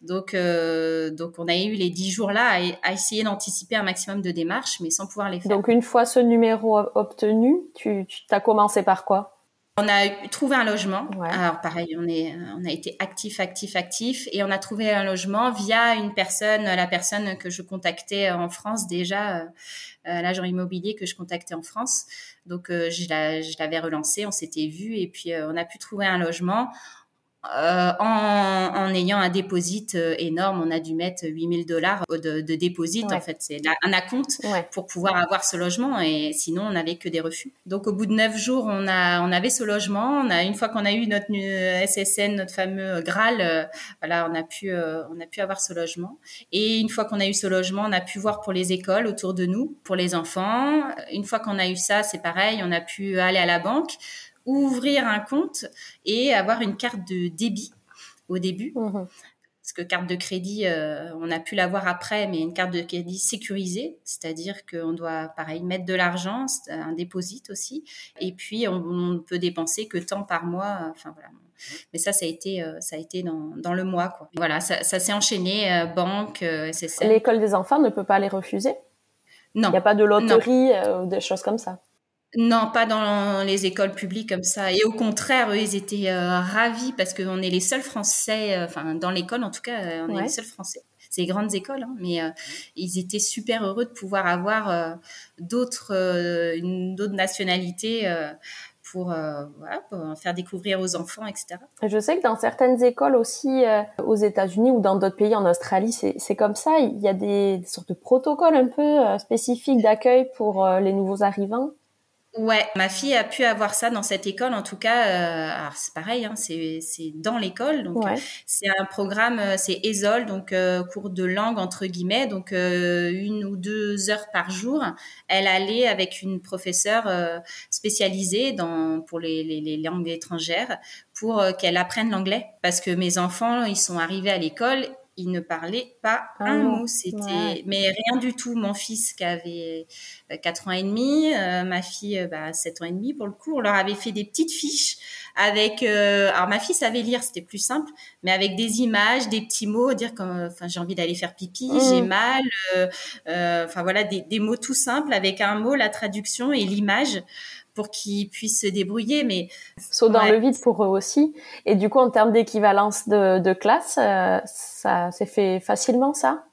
Donc, euh, donc, on a eu les 10 jours-là à, essayer d'anticiper un maximum de démarches, mais sans pouvoir les faire. Donc, une fois ce numéro obtenu, tu, tu as commencé par quoi? On a trouvé un logement. Alors pareil, on est, on a été actif, actif, actif, et on a trouvé un logement via une personne, la personne que je contactais en France déjà, euh, l'agent immobilier que je contactais en France. Donc euh, je l'avais relancé, on s'était vu, et puis euh, on a pu trouver un logement. Euh, en, en, ayant un déposit euh, énorme, on a dû mettre 8000 dollars de, de déposit. En fait, c'est un acompte pour pouvoir avoir ce logement et sinon on n'avait que des refus. Donc au bout de neuf jours, on a on avait ce logement. On a une fois qu'on a eu notre SSN, notre fameux Graal, euh, voilà, on a pu on a pu avoir ce logement. Et une fois qu'on a eu ce logement, on a pu voir pour les écoles autour de nous, pour les enfants. Une fois qu'on a eu ça, c'est pareil, on a pu aller à la banque ouvrir un compte et avoir une carte de débit au début. Mhm. Parce que carte de crédit, euh, on a pu l'avoir après, mais une carte de crédit sécurisée, c'est-à-dire qu'on doit, pareil, mettre de l'argent, un déposit aussi, et puis on, ne peut dépenser que tant par mois. Enfin voilà. Mais ça, ça a été, euh, ça a été dans, dans le mois. Quoi. Voilà, ça, ça s'est enchaîné, euh, banque, SSL. L'école des enfants ne peut pas les refuser? Non. Il n'y a pas de loterie ou des choses comme ça? Non, pas dans les écoles publiques comme ça. Et au contraire, eux, ils étaient euh, ravis parce qu'on est les seuls Français, euh, enfin dans l'école en tout cas, euh, on est les seuls Français. C'est les grandes écoles, hein, mais ils étaient super heureux de pouvoir avoir d'autres, nationalités pour, voilà, pour, faire découvrir aux enfants, etc. Je sais que dans certaines écoles aussi aux États-Unis ou dans d'autres pays, en Australie, c'est comme ça. Il y a des, des, sortes de protocoles un peu spécifiques d'accueil pour les nouveaux arrivants. Ouais, ma fille a pu avoir ça dans cette école. En tout cas, euh, alors c'est pareil, hein, c'est c'est dans l'école. Donc c'est un programme, euh, c'est ESOL, donc euh, cours de langue entre guillemets, donc euh, une ou deux heures par jour. Elle allait avec une professeure spécialisée dans pour les, les, les langues étrangères pour qu'elle apprenne l'anglais. Parce que mes enfants, ils sont arrivés à l'école il ne parlait pas ah un mot. C'était, mais rien du tout. Mon fils qui avait 4 euh, ans et demi, euh, ma fille euh, bah, 7 ans et demi pour le coup, on leur avait fait des petites fiches avec. alors ma fille savait lire, c'était plus simple, mais avec des images, des petits mots, dire comme, enfin j'ai envie d'aller faire pipi, j'ai mmh. mal, enfin voilà des, des mots tout simples avec un mot, la traduction et l'image pour qu'ils puissent se débrouiller. Mais saut dans le vide pour eux aussi. Et du coup, en termes d'équivalence de, classe, euh, ça s'est fait facilement, ça?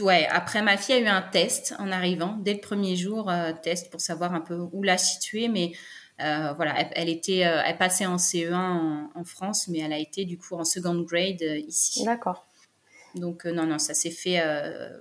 Ouais. Après, ma fille a eu un test en arrivant dès le premier jour, euh, test pour savoir un peu où la situer, mais euh, voilà, elle, était, elle passait en CE1 en, France, mais elle a été du coup en second grade ici. D'accord. Donc non, non, ça s'est fait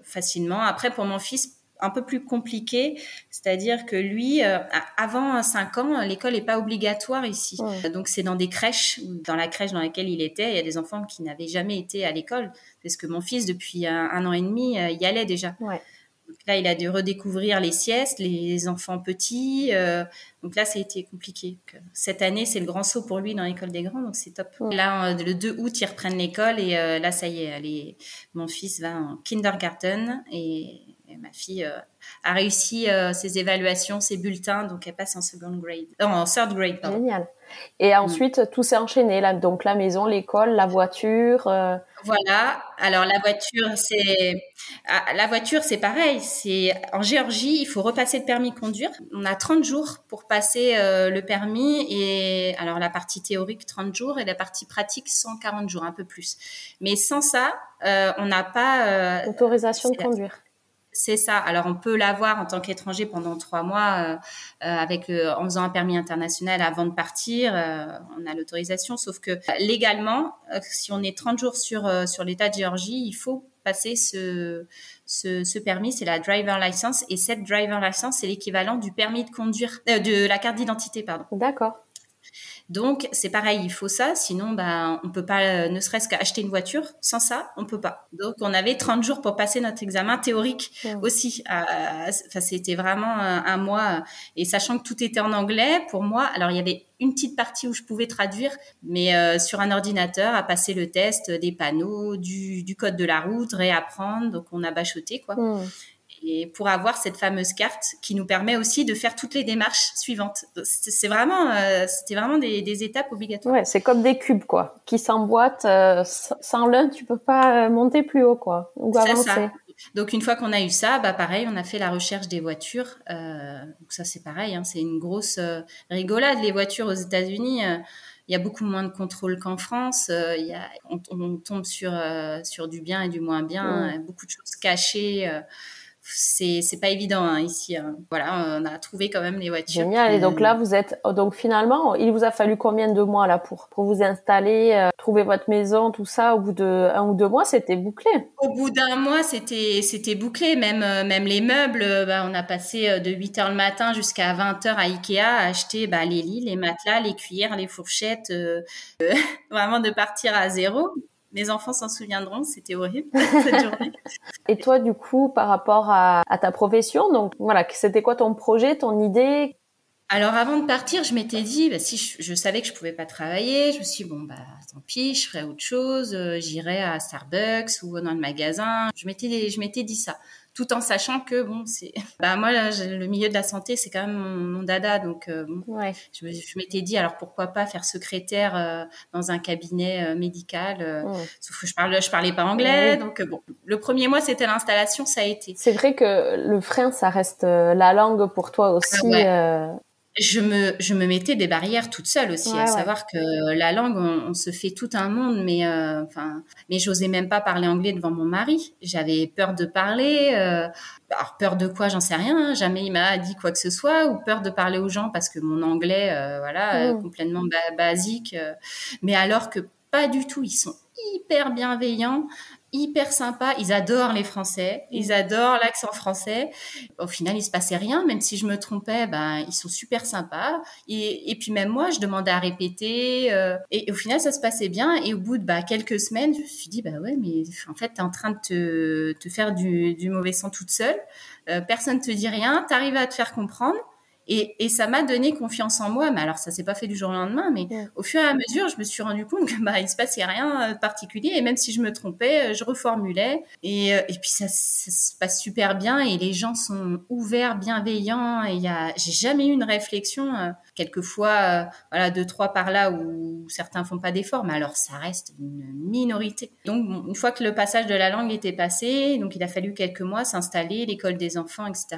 facilement. Après, pour mon fils, un peu plus compliqué, c'est-à-dire que lui, euh, avant 5 ans, l'école n'est pas obligatoire ici. Donc c'est dans des crèches, dans la crèche dans laquelle il était, il y a des enfants qui n'avaient jamais été à l'école, parce que mon fils, depuis un, an et demi, euh, y allait déjà. Donc là, il a dû redécouvrir les siestes, les enfants petits. Euh, donc là, ça a été compliqué. Cette année, c'est le grand saut pour lui dans l'école des grands, donc c'est top. Là, le 2 août, ils reprennent l'école et là, ça y est, mon fils va en kindergarten et ma fille euh, a réussi euh, ses évaluations, ses bulletins, donc elle passe en second grade, en third grade. Génial. Et mm. ensuite, tout s'est enchaîné là, donc la maison, l'école, la voiture. Euh. Voilà. Alors la voiture, c'est ah, la voiture, c'est pareil. C'est en Géorgie, il faut repasser le permis de conduire. On a 30 jours pour passer le permis et alors la partie théorique 30 jours et la partie pratique 140 jours, un peu plus. Mais sans ça, on n'a pas autorisation de conduire. C'est ça. Alors on peut l'avoir en tant qu'étranger pendant trois mois euh, euh, avec en faisant un permis international avant de partir. Euh, on a l'autorisation, sauf que légalement, si on est 30 jours sur sur l'État de Géorgie, il faut passer ce, ce, ce permis, c'est la driver license, et cette driver license, c'est l'équivalent du permis de conduire, de la carte d'identité, pardon. D'accord. Donc c'est pareil, il faut ça, sinon bah on peut pas, ne serait-ce qu'acheter une voiture. Sans ça, on peut pas. Donc on avait 30 jours pour passer notre examen théorique aussi. Enfin c'était vraiment un mois et sachant que tout était en anglais pour moi. Alors il y avait une petite partie où je pouvais traduire, mais euh, sur un ordinateur, à passer le test des panneaux, du, du, code de la route, réapprendre. Donc on a bachoté quoi. Et pour avoir cette fameuse carte qui nous permet aussi de faire toutes les démarches suivantes. C'est vraiment, euh, c'était vraiment des, des, étapes obligatoires. Ouais, c'est comme des cubes quoi, qui s'emboîtent. Euh, sans l'un, tu peux pas monter plus haut quoi, ou avancer. Ça. Donc une fois qu'on a eu ça, bah pareil, on a fait la recherche des voitures. Euh, donc ça c'est pareil, hein, c'est une grosse euh, rigolade. Les voitures aux États-Unis, euh, il y a beaucoup moins de contrôle qu'en France. Euh, il y a, on, on, tombe sur sur du bien et du moins bien, beaucoup de choses cachées c'est c'est pas évident hein, ici. Hein. Voilà, on a trouvé quand même les voitures. Génial. Et donc là, vous êtes oh, donc finalement, il vous a fallu combien de mois là pour pour vous installer, euh, trouver votre maison, tout ça? Au bout de un ou deux mois, c'était bouclé. Au bout d'un mois, c'était c'était bouclé. Même euh, même les meubles, euh, bah, on a passé de 8 heures le matin jusqu'à 20 heures à Ikea à acheter bah, les lits, les matelas, les cuillères, les fourchettes, vraiment de partir à zéro mes enfants s'en souviendront, c'était horrible cette journée. Et toi, du coup, par rapport à, ta profession, donc voilà, c'était quoi ton projet, ton idée? Alors avant de partir, je m'étais dit, bah, si je, savais que je pouvais pas travailler, je me suis dit, bon bah tant pis, je ferai autre chose, euh, j'irai à Starbucks ou dans le magasin. Je m'étais, je m'étais dit ça tout en sachant que bon c'est bah moi le milieu de la santé c'est quand même mon, dada donc euh, ouais. je, m'étais dit alors pourquoi pas faire secrétaire euh, dans un cabinet euh, médical sauf que je parle je parlais pas anglais donc bon. Le premier mois c'était l'installation ça a été. C'est vrai que le frein ça reste la langue pour toi aussi ah je me, je me mettais des barrières toute seule aussi, à savoir que la langue, on, se fait tout un monde, mais euh, enfin, mais j'osais même pas parler anglais devant mon mari. J'avais peur de parler. Euh, alors peur de quoi, j'en sais rien. Hein. Jamais il m'a dit quoi que ce soit, ou peur de parler aux gens parce que mon anglais, euh, voilà, mmh. complètement basique. mais alors que pas du tout, ils sont hyper bienveillants hyper sympa. Ils adorent les Français. Ils adorent l'accent français. Au final, il se passait rien. Même si je me trompais, ben, ils sont super sympas. Et, et puis même moi, je demandais à répéter. Euh, et, au final, ça se passait bien. Et au bout de bah, quelques semaines, je me suis dit, bah ouais, mais en fait, tu es en train de te, te faire du, du mauvais sang toute seule. Euh, personne te dit rien. Tu arrives à te faire comprendre. Et, et ça m'a donné confiance en moi. Mais alors, ça s'est pas fait du jour au lendemain, mais au fur et à mesure, je me suis rendu compte que bah il se passait rien de particulier. Et même si je me trompais, je reformulais. Et, euh, et puis ça, ça, se passe super bien. Et les gens sont ouverts, bienveillants. Et il y a, j'ai jamais eu une réflexion. Quelquefois, euh, voilà, deux trois par là où certains font pas d'efforts, mais alors ça reste une minorité. Donc une fois que le passage de la langue était passé, donc il a fallu quelques mois s'installer, l'école des enfants, etc.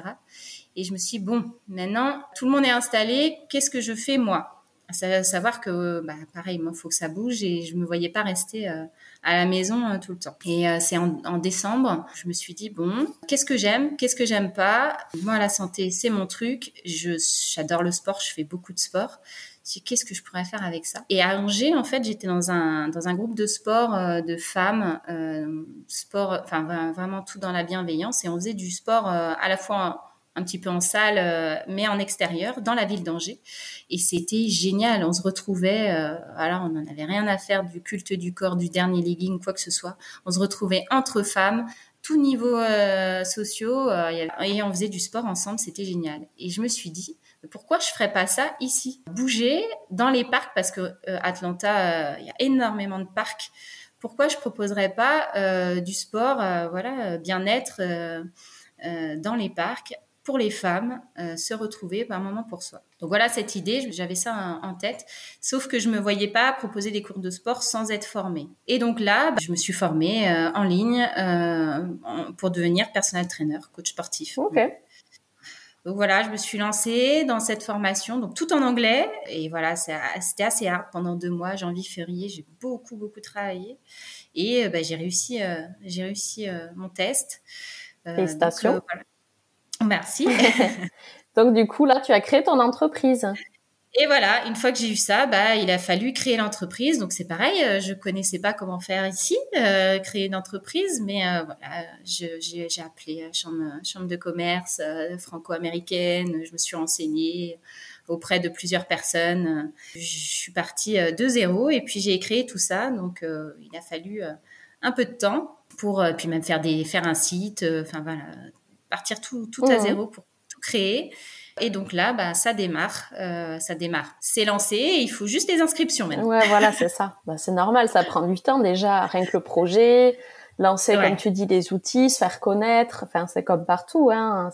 Et je me suis dit, bon, maintenant, tout le monde est installé, qu'est-ce que je fais moi? Savoir que, bah, pareil, il faut que ça bouge et je me voyais pas rester euh, à la maison euh, tout le temps. Et euh, c'est en, en, décembre, je me suis dit bon, qu'est-ce que j'aime, qu'est-ce que j'aime pas? Moi, la santé, c'est mon truc. Je j'adore le sport, je fais beaucoup de sport. Qu'est-ce que je pourrais faire avec ça? Et à Angers, en fait, j'étais dans un dans un groupe de sport de femmes, sport, enfin vraiment tout dans la bienveillance, et on faisait du sport à la fois un petit peu en salle, euh, mais en extérieur, dans la ville d'Angers. Et c'était génial. On se retrouvait, euh, voilà, on n'en avait rien à faire du culte du corps, du dernier legging, quoi que ce soit. On se retrouvait entre femmes, tout niveau euh, sociaux, et on faisait du sport ensemble. C'était génial. Et je me suis dit, pourquoi je ferais pas ça ici? Bouger dans les parcs, parce que Atlanta, il y a énormément de parcs. Pourquoi je proposerais pas du sport, voilà, bien-être dans les parcs? Pour les femmes euh, se retrouver par moment pour soi. Donc voilà cette idée, j'avais ça en, tête, sauf que je me voyais pas proposer des cours de sport sans être formée. Et donc là, bah, je me suis formée euh, en ligne euh, pour devenir personal trainer, coach sportif. Ok. Donc voilà, je me suis lancée dans cette formation, donc tout en anglais. Et voilà, c'était assez hard pendant deux mois, janvier, février. J'ai beaucoup, beaucoup travaillé. Et bah, j'ai réussi, j'ai réussi mon test. Félicitations. Merci. Donc du coup, là, tu as créé ton entreprise. Et voilà, une fois que j'ai eu ça, bah, il a fallu créer l'entreprise. Donc c'est pareil, euh, je connaissais pas comment faire ici, euh, créer une entreprise, mais euh, voilà, j'ai appelé chambre, chambre de commerce franco-américaine, je me suis renseignée. auprès de plusieurs personnes. Je suis partie de zéro et puis j'ai créé tout ça. Donc, il a fallu un peu de temps pour puis même faire des faire un site. Enfin voilà, partir tout, tout à mmh. zéro pour tout créer. Et donc là, bah, ça démarre, euh, ça démarre. C'est lancé, il faut juste les inscriptions maintenant. Ouais, voilà, c'est ça. Bah, c'est normal, ça prend du temps déjà, rien que le projet, lancer, comme tu dis, des outils, se faire connaître. Enfin, c'est comme partout, hein.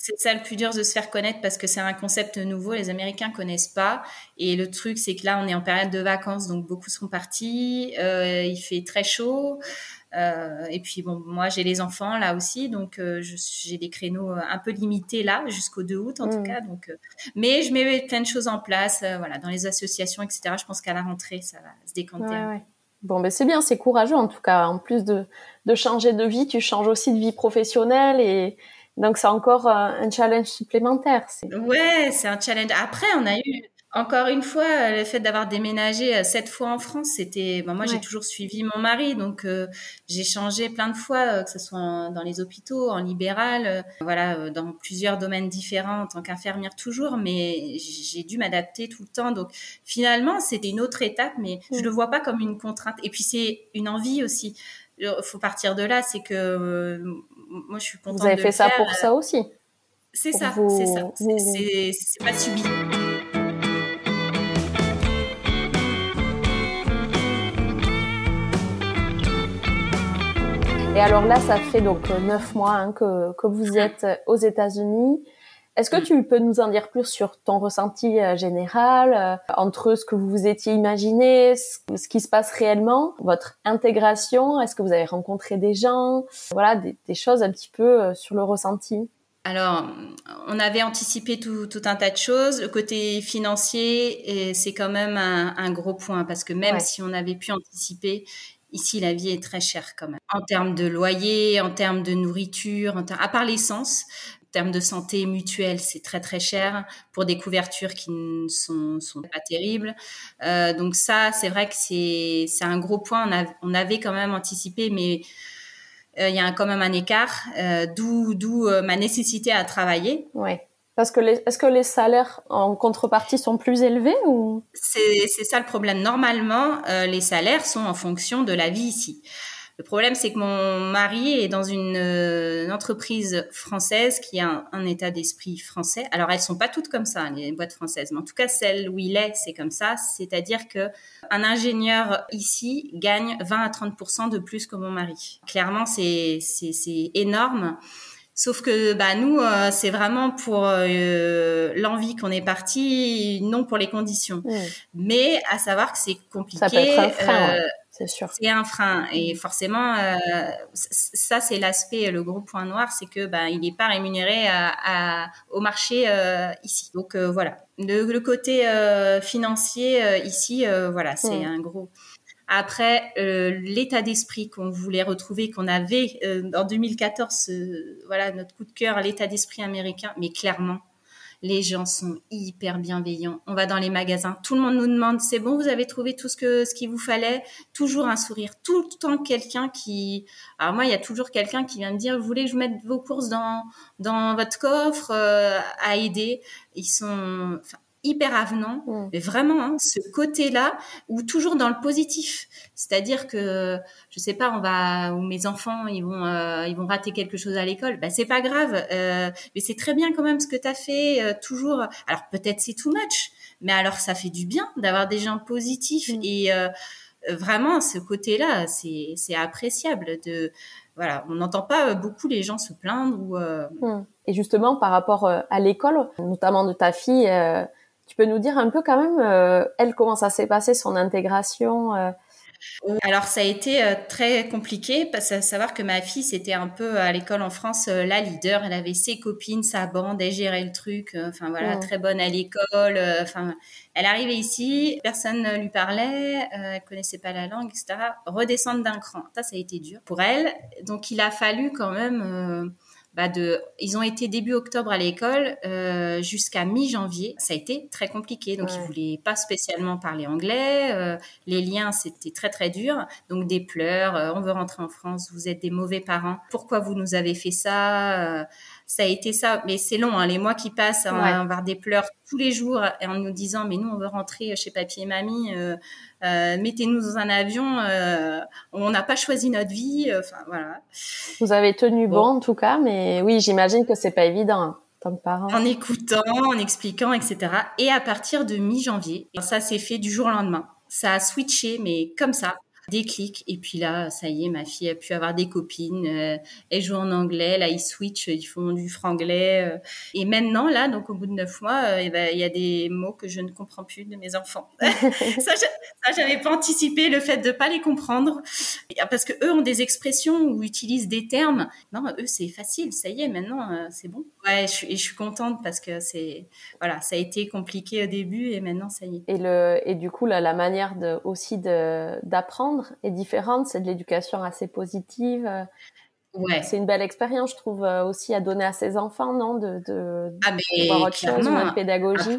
C'est ça le plus dur de se faire connaître parce que c'est un concept nouveau, les Américains connaissent pas. Et le truc, c'est que là, on est en période de vacances, donc beaucoup sont partis. Euh, il fait très chaud. Euh, et puis bon, moi j'ai les enfants là aussi, donc euh, j'ai des créneaux euh, un peu limités là jusqu'au 2 août en tout mmh. cas. Donc, mais je mets plein de choses en place, voilà, dans les associations, etc. Je pense qu'à la rentrée ça va se décanter. Bon, ben c'est bien, c'est courageux en tout cas. En plus de, de changer de vie, tu changes aussi de vie professionnelle et donc c'est encore un challenge supplémentaire. Ouais, c'est un challenge. Après, on a eu encore une fois, le fait d'avoir déménagé euh, sept fois en France, c'était. moi, j'ai toujours suivi mon mari, donc euh, j'ai changé plein de fois, euh, que ce soit dans les hôpitaux, en libéral, voilà, dans plusieurs domaines différents en tant qu'infirmière toujours, mais j'ai dû m'adapter tout le temps. Donc finalement, c'était une autre étape, mais je le vois pas comme une contrainte. Et puis c'est une envie aussi. Il faut partir de là, c'est que moi, je suis contente. Vous avez fait ça pour ça aussi. C'est ça, c'est ça. C'est pas subi. Et alors là, ça fait donc euh, neuf mois hein, que, que vous êtes euh, aux États-Unis. Est-ce que tu peux nous en dire plus sur ton ressenti euh, général entre ce que vous vous étiez imaginé, ce, qui se passe réellement, votre intégration? Est-ce que vous avez rencontré des gens? Voilà, des, des, choses un petit peu sur le ressenti. Alors, on avait anticipé tout, tout, un tas de choses. Le côté financier, c'est quand même un, un, gros point parce que même si on avait pu anticiper, Ici, la vie est très chère quand même. En termes de loyer, en termes de nourriture, en à part l'essence, en termes de santé mutuelle, c'est très très cher pour des couvertures qui ne sont, sont pas terribles. Euh, donc ça, c'est vrai que c'est un gros point. On, avait quand même anticipé, mais euh, il y a quand même un écart. Euh, d'où d'où ma nécessité à travailler. Ouais. Est-ce que les salaires en contrepartie sont plus élevés ou? C'est ça le problème. Normalement, euh, les salaires sont en fonction de la vie ici. Le problème, c'est que mon mari est dans une, euh, entreprise française qui a un, état d'esprit français. Alors, elles sont pas toutes comme ça, les boîtes françaises, mais en tout cas, celle où il est, c'est comme ça. C'est-à-dire que un ingénieur ici gagne 20 à 30 de plus que mon mari. Clairement, c'est énorme. Sauf que bah nous, euh, c'est vraiment pour euh, l'envie qu'on est parti, non pour les conditions. Mais à savoir que c'est compliqué. Ça peut être un frein, euh, c'est sûr. C'est un frein et forcément, ça c'est l'aspect, le gros point noir, c'est que bah il n'est pas rémunéré à, au marché ici. Donc voilà, le, côté financier ici, voilà, c'est un gros. Après, euh, l'état d'esprit qu'on voulait retrouver, qu'on avait euh, en 2014, voilà notre coup de cœur, l'état d'esprit américain, mais clairement, les gens sont hyper bienveillants. On va dans les magasins, tout le monde nous demande c'est bon, vous avez trouvé tout ce que ce qu'il vous fallait, toujours un sourire, tout le temps quelqu'un qui alors moi il y a toujours quelqu'un qui vient me dire vous voulez que je mette vos courses dans dans votre coffre euh, à aider? Ils sont hyper avenant, mm. mais vraiment hein, ce côté-là ou toujours dans le positif. C'est-à-dire que je sais pas, on va ou mes enfants ils vont euh, ils vont rater quelque chose à l'école, bah c'est pas grave, euh, mais c'est très bien quand même ce que tu as fait euh, toujours. Alors peut-être c'est too much, mais alors ça fait du bien d'avoir des gens positifs mm. et vraiment ce côté-là, c'est c'est appréciable de voilà, on n'entend pas beaucoup les gens se plaindre ou mm. Et justement, par rapport à l'école, notamment de ta fille, tu peux nous dire un peu quand même, euh, elle, comment ça s'est passé, son intégration euh? alors ça a été euh, très compliqué parce que savoir que ma fille c'était un peu à l'école en France la leader, elle avait ses copines, sa bande, elle gérait le truc, enfin voilà, très bonne à l'école, enfin elle arrivait ici, personne ne lui parlait, elle connaissait pas la langue, etc. Redescendre d'un cran, ça ça a été dur pour elle, donc il a fallu quand même bah, de, ils ont été début octobre à l'école euh, jusqu'à mi-janvier. Ça a été très compliqué. Donc, ils voulaient pas spécialement parler anglais. Euh, les liens, c'était très, très dur. Donc, des pleurs. Euh, on veut rentrer en France. Vous êtes des mauvais parents. Pourquoi vous nous avez fait ça ça a été ça. Mais c'est long, hein, les mois qui passent, hein, à avoir des pleurs tous les jours en nous disant, mais nous, on veut rentrer chez papy et mamie, euh, euh, mettez-nous dans un avion, euh, on n'a pas choisi notre vie. Enfin, voilà. Vous avez tenu bon. en tout cas, mais oui, j'imagine que c'est pas évident. Hein, tant que parent. En écoutant, en expliquant, etc. Et à partir de mi-janvier, ça s'est fait du jour au lendemain. Ça a switché, mais comme ça déclic. Et puis là, ça y est, ma fille a pu avoir des copines. Euh, elle joue en anglais. Là, ils switchent, ils font du franglais. Euh. et maintenant, là, donc au bout de neuf mois, euh, eh ben, il y a des mots que je ne comprends plus de mes enfants. ça, j'avais pas anticipé le fait de pas les comprendre, parce que eux ont des expressions ou utilisent des termes. Non, eux, c'est facile. Ça y est, maintenant, c'est bon. Ouais, je, et je suis contente parce que c'est voilà, ça a été compliqué au début et maintenant, ça y est. Et le et du coup, là, la manière de aussi de d'apprendre est différente. C'est de l'éducation assez positive. Ouais. C'est une belle expérience, je trouve, euh, aussi à donner à ses enfants, non De, de, ah, mais voir autre chose, une pédagogie.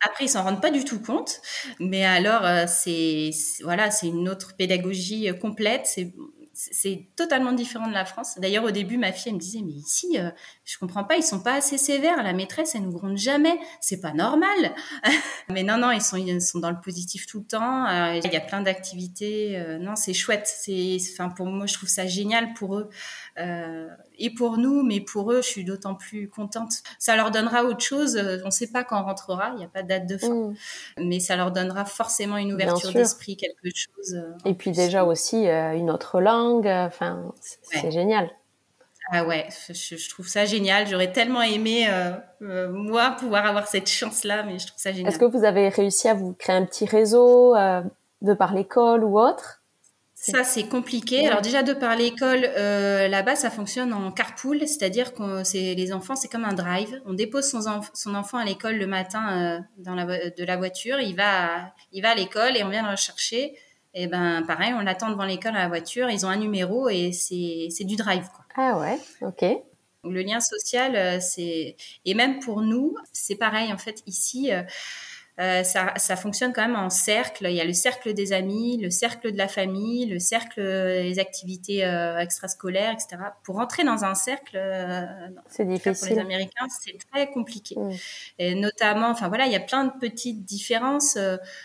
Après, ils s'en rendent pas du tout compte, mais alors euh, c'est voilà, c'est une autre pédagogie euh, complète. C'est c'est totalement différent de la France. D'ailleurs, au début, ma fille elle me disait, mais ici, euh, je comprends pas, ils sont pas assez sévères. La maîtresse, elle nous gronde jamais. C'est pas normal. mais non, non, ils sont, ils sont dans le positif tout le temps. Euh, il y a plein d'activités. Euh, non, c'est chouette. C'est, enfin, pour moi, je trouve ça génial pour eux. Euh, et pour nous, mais pour eux, je suis d'autant plus contente. Ça leur donnera autre chose. On ne sait pas quand on rentrera, il n'y a pas de date de fin, mm. mais ça leur donnera forcément une ouverture d'esprit, quelque chose. Et puis déjà aussi une autre langue. Enfin, c'est génial. Ah ouais, je, trouve ça génial. J'aurais tellement aimé moi pouvoir avoir cette chance-là, mais je trouve ça génial. Est-ce que vous avez réussi à vous créer un petit réseau de par l'école ou autre? Ça, c'est compliqué. Alors déjà, de par l'école, euh, là-bas, ça fonctionne en carpool, c'est-à-dire que c'est les enfants, c'est comme un drive. On dépose son, son enfant à l'école le matin euh, dans la, de la voiture, il va, à, il va à l'école et on vient le rechercher. Et ben, pareil, on l'attend devant l'école à la voiture. Ils ont un numéro et c'est du drive. Quoi. Ah ouais, ok. Le lien social, euh, c'est et même pour nous, c'est pareil en fait ici. Euh, ça, ça, fonctionne quand même en cercle. Il y a le cercle des amis, le cercle de la famille, le cercle des activités euh, extrascolaires, etc. Pour rentrer dans un cercle, euh, c'est difficile. Pour les Américains, c'est très compliqué. Mm. Et notamment, enfin voilà, il y a plein de petites différences.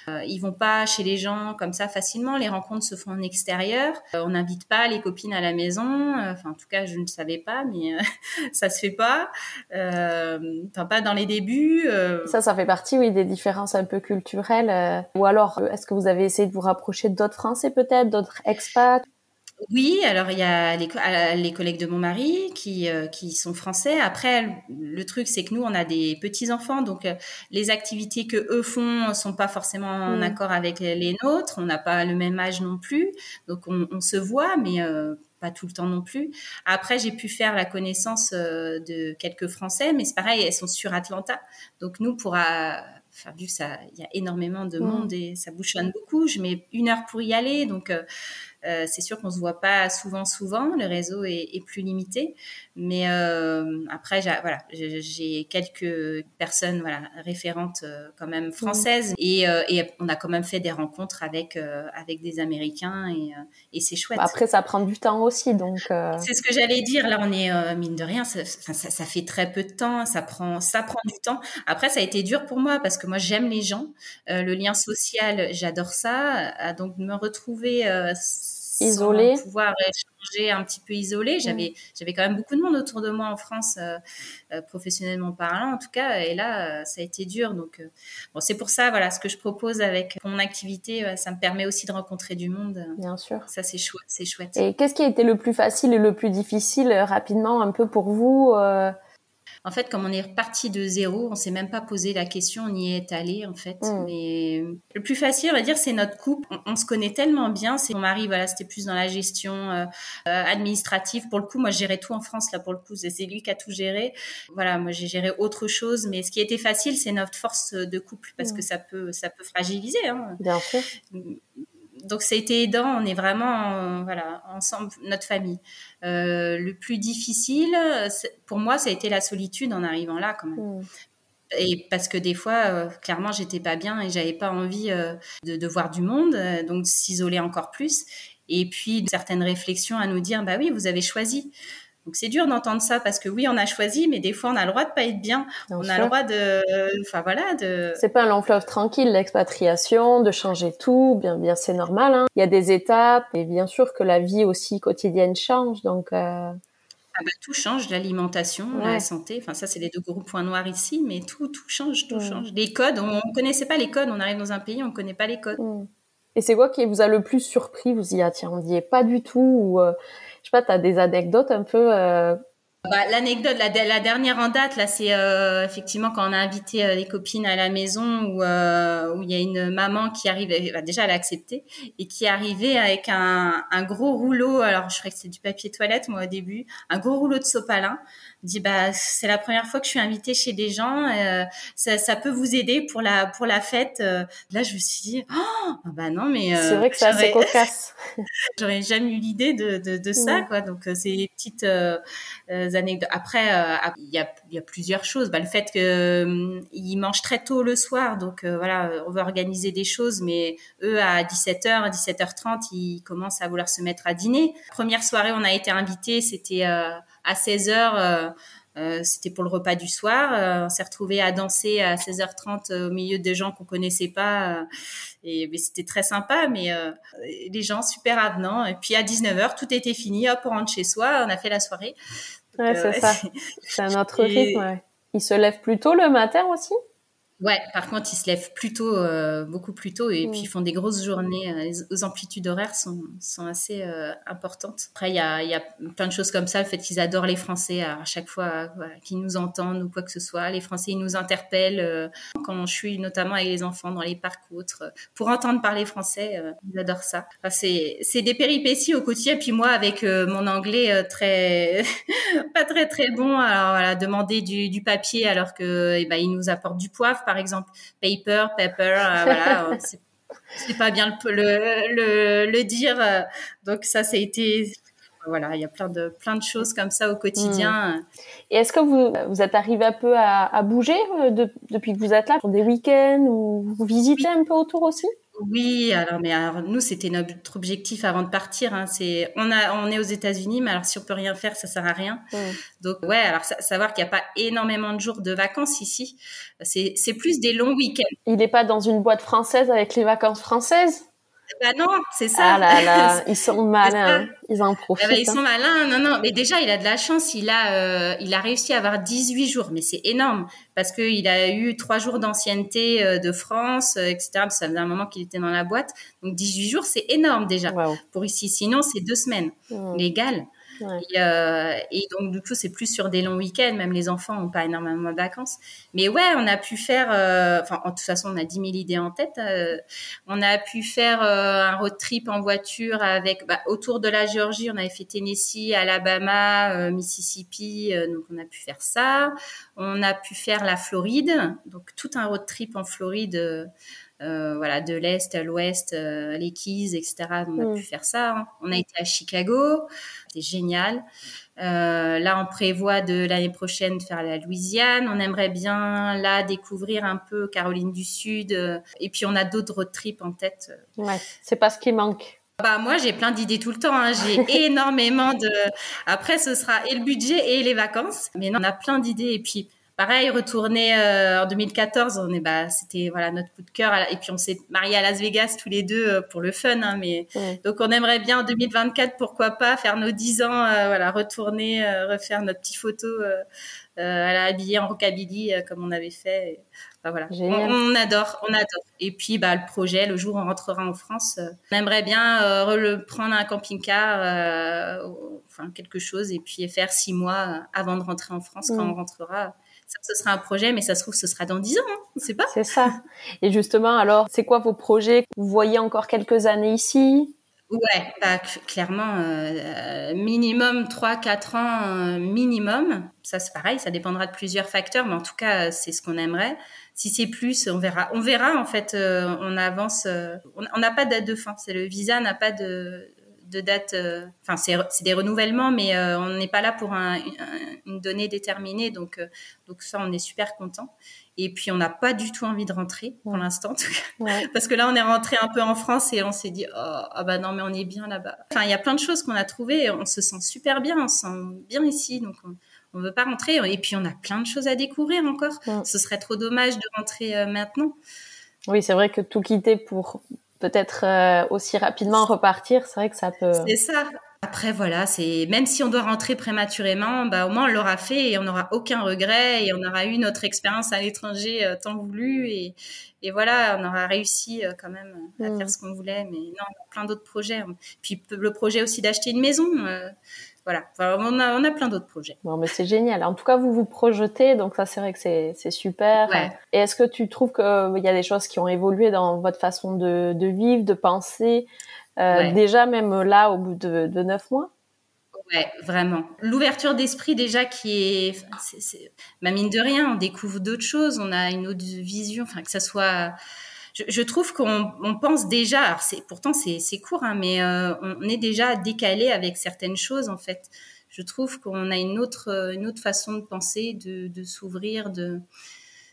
Ils vont pas chez les gens comme ça facilement. Les rencontres se font en extérieur. on n'invite pas les copines à la maison. Enfin, en tout cas, je ne savais pas, mais ça se fait pas. Enfin, pas dans les débuts. Ça, ça fait partie, oui, des différences un peu culturelle euh, Ou alors, euh, est-ce que vous avez essayé de vous rapprocher d'autres Français peut-être, d'autres expats? Oui, alors il y a les, collègues de mon mari qui, euh, qui sont français. Après, le truc, c'est que nous, on a des petits-enfants, donc les activités que eux font sont pas forcément en mm. accord avec les nôtres. On n'a pas le même âge non plus, donc on, se voit, mais pas tout le temps non plus. Après, j'ai pu faire la connaissance de quelques Français, mais c'est pareil, elles sont sur Atlanta. Donc nous, pour enfin, vu ça, il y a énormément de monde et ça bouchonne beaucoup, je mets une heure pour y aller, donc euh, c'est sûr qu'on se voit pas souvent, souvent. Le réseau est, est plus limité, mais euh, après, j'ai, voilà, j'ai quelques personnes, voilà, référentes euh, quand même françaises, et, et, on a quand même fait des rencontres avec avec des Américains, et, et c'est chouette. Après, ça prend du temps aussi, donc. C'est ce que j'allais dire. Là, on est mine de rien, ça, ça, ça, fait très peu de temps, ça prend ça prend du temps. Après, ça a été dur pour moi parce que moi, j'aime les gens, le lien social, j'adore ça, donc me retrouver isolé. pouvoir échanger un petit peu isolé. J'avais, mm. j'avais quand même beaucoup de monde autour de moi en France, euh, euh, professionnellement parlant en tout cas. Et là, euh, ça a été dur. Donc, bon, c'est pour ça, voilà, ce que je propose avec mon activité, ça me permet aussi de rencontrer du monde. Bien sûr. Ça, c'est chouette. C'est chouette. Et qu'est-ce qui a été le plus facile et le plus difficile rapidement un peu pour vous en fait, comme on est reparti de zéro, on s'est même pas posé la question, on y est allé en fait. Mm. Mais le plus facile, on va dire, c'est notre couple. On, se connaît tellement bien. C'est mon mari, voilà, c'était plus dans la gestion euh, euh, administrative. Pour le coup, moi, je gérais tout en France là. Pour le coup, c'est lui qui a tout géré. Voilà, moi, j'ai géré autre chose. Mais ce qui était facile, c'est notre force de couple parce mm. que ça peut, ça peut fragiliser. Hein. Bien sûr donc ça a été aidant. On est vraiment voilà ensemble, notre famille. Euh, le plus difficile, pour moi, ça a été la solitude en arrivant là quand même. Mm. Et parce que des fois, euh, clairement, j'étais pas bien et j'avais pas envie euh, de, de, voir du monde, donc de s'isoler encore plus. Et puis certaines réflexions à nous dire, bah oui, vous avez choisi. Donc c'est dur d'entendre ça parce que oui, on a choisi, mais des fois on a le droit de pas être bien. on a le droit de, enfin voilà, de. C'est pas un long fleuve tranquille l'expatriation, de changer tout. Bien, bien, c'est normal. Hein. Il y a des étapes et bien sûr que la vie aussi quotidienne change. Donc. Euh... Ah bah, tout change, l'alimentation, la santé. Enfin, ça, c'est les deux gros points noirs ici, mais tout, tout change, tout change. Les codes, on ne connaissait pas les codes. On arrive dans un pays, on ne connaît pas les codes. Et c'est quoi qui vous a le plus surpris? Vous y tiens, on n'y est pas du tout ou euh, je sais pas, tu as des anecdotes un peu euh, bah, L'anecdote, la, dernière en date, là, c'est euh, effectivement quand on a invité euh, les copines à la maison où euh, où il y a une maman qui arrive, bah, déjà elle et qui est arrivée avec un, un gros rouleau, alors je crois que c'est du papier toilette moi au début, un gros rouleau de sopalin, dit bah c'est la première fois que je suis invitée chez des gens, euh, ça, ça, peut vous aider pour la pour la fête. Euh. Là je me suis dit oh ah bah non mais euh, c'est vrai que c'est assez cocasse. j'aurais jamais eu l'idée de, de, de ça quoi. Donc c'est des petites anecdotes. Après il y a il y a plusieurs choses. Bah, le fait que ils mangent très tôt le soir, donc voilà on veut organiser des choses, mais eux à 17h 17h30 ils commencent à vouloir se mettre à dîner. Première soirée on a été invités, c'était à 16 h euh, euh, c'était pour le repas du soir. Euh, on s'est retrouvé à danser à 16h30 au milieu de gens qu'on connaissait pas. et c'était très sympa, mais les gens super avenants. Et puis à 19h, tout était fini. Hop, on rentre chez soi. On a fait la soirée. Ouais, c'est ça. C'est un autre rythme. Ouais. Ils se lèvent plus tôt le matin aussi? Ouais, par contre, ils se lèvent plus tôt, euh, beaucoup plus tôt, et puis ils font des grosses journées. Euh, les amplitudes horaires sont, sont assez euh, importantes. Après, il y a, y a plein de choses comme ça, le fait qu'ils adorent les Français à chaque fois qu'ils nous entendent ou quoi que ce soit. Les Français, ils nous interpellent quand je suis notamment avec les enfants dans les parcs ou autres. Pour entendre parler français, ils adorent ça. Enfin, c'est, c'est des péripéties au quotidien. Puis moi, avec mon anglais très, pas très très bon, alors voilà, demander du, du papier alors que, eh ben, ils nous apportent du poivre par exemple, paper, pepper, euh, voilà. Euh, c'est pas bien le, le, le, dire. Euh, donc ça, ça a été voilà, il y a plein de plein de choses comme ça au quotidien. Hmm. Et est-ce que vous vous êtes arrivé un peu à, à bouger depuis que vous êtes là pour des week-ends ou vous visitez un peu autour aussi? Oui, alors mais alors nous c'était notre objectif avant de partir. Hein, c'est on a on est aux États-Unis, mais alors si on peut rien faire, ça sert à rien. Mmh. Donc ouais, alors savoir qu'il n'y a pas énormément de jours de vacances ici, c'est c'est plus des longs week-ends. Il n'est pas dans une boîte française avec les vacances françaises? Bah non, c'est ça. Ah là là, ils sont malins, ils en profitent. Ah bah, ils sont malins, non non, mais déjà il a de la chance, il a euh, il a réussi à avoir 18 jours, mais c'est énorme. Parce que il a eu trois jours d'ancienneté euh, de France, euh, etc. Ça faisait un moment qu'il était dans la boîte, donc 18 jours c'est énorme déjà. Pour ici. Sinon c'est deux semaines. Mmh. Euh, et, donc, du coup, c'est plus sur des longs week-ends. Même les enfants n'ont pas énormément de vacances. Mais ouais, on a pu faire, euh, enfin, en toute façon, on a 10 000 idées en tête. Euh, on a pu faire un road trip en voiture avec, bah, autour de la Géorgie, on avait fait Tennessee, Alabama, Mississippi. donc, on a pu faire ça. On a pu faire la Floride. Donc, tout un road trip en Floride. Euh, voilà, de l'est à l'ouest, euh, les Keys, etc. On a mm. pu faire ça. Hein. On a été à Chicago, c'était génial. Euh, là, on prévoit de l'année prochaine faire la Louisiane. On aimerait bien là découvrir un peu Caroline du Sud. et puis on a d'autres road trips en tête. Ouais, c'est pas ce qui manque. Bah moi j'ai plein d'idées tout le temps. Hein. J'ai énormément de. Après ce sera et le budget et les vacances, mais non, on a plein d'idées et puis pareil, retourner euh, en 2014, on est bah c'était voilà notre coup de cœur et puis on s'est mariés à Las Vegas tous les deux euh, pour le fun hein, mais donc on aimerait bien en 2024 pourquoi pas faire nos 10 ans euh, voilà retourner refaire notre petite photo à la habillée en rockabilly comme on avait fait voilà. On, adore on adore. Et puis bah le projet le jour où on rentrera en France on aimerait bien prendre un camping-car enfin quelque chose et puis faire six mois avant de rentrer en France quand on rentrera ce sera un projet, mais ça se trouve, ce sera dans dix ans, hein, on ne sait pas. C'est ça. Et justement, alors, c'est quoi vos projets Vous voyez encore quelques années ici? Ouais, bah, clairement, euh, minimum 3-4 ans euh, minimum. Ça, c'est pareil, ça dépendra de plusieurs facteurs, mais en tout cas, c'est ce qu'on aimerait. Si c'est plus, on verra. On verra, en fait, euh, on avance. on n'a pas de date de fin. C'est le visa n'a pas de de date. Enfin, c'est des renouvellements, mais on n'est pas là pour un, une donnée déterminée. Donc, donc ça, on est super content. Et puis, on n'a pas du tout envie de rentrer pour l'instant, parce que là, on est rentré un peu en France et on s'est dit, oh, ah bah non, mais on est bien là-bas. Enfin, il y a plein de choses qu'on a trouvées. On se sent super bien, on se sent bien ici, donc on, veut pas rentrer. Et puis, on a plein de choses à découvrir encore. Ce serait trop dommage de rentrer euh, maintenant. Oui, c'est vrai que tout quitter pour peut-être euh, aussi rapidement repartir, c'est vrai que ça peut. C'est ça. Après, voilà, c'est même si on doit rentrer prématurément, bah, au moins on l'aura fait et on n'aura aucun regret et on aura eu notre expérience à l'étranger euh, tant voulu et, et, voilà, on aura réussi euh, quand même à mm. faire ce qu'on voulait. Mais non, on a plein d'autres projets. Puis le projet aussi d'acheter une maison. Euh, voilà, on, a, on a plein d'autres projets. Bon, mais c'est génial. En tout cas, vous vous projetez, donc ça, c'est vrai que c'est super. Et est-ce que tu trouves qu'il y a des choses qui ont évolué dans votre façon de, de vivre, de penser? Euh, déjà même là au bout de, neuf mois Ouais, vraiment. L'ouverture d'esprit déjà qui est, c'est, ma mine de rien, on découvre d'autres choses, on a une autre vision, enfin que ça soit. Je, trouve qu'on pense déjà, alors c'est pourtant c'est, court, hein, mais euh, on est déjà décalé avec certaines choses en fait. Je trouve qu'on a une autre une autre façon de penser, de, de s'ouvrir, de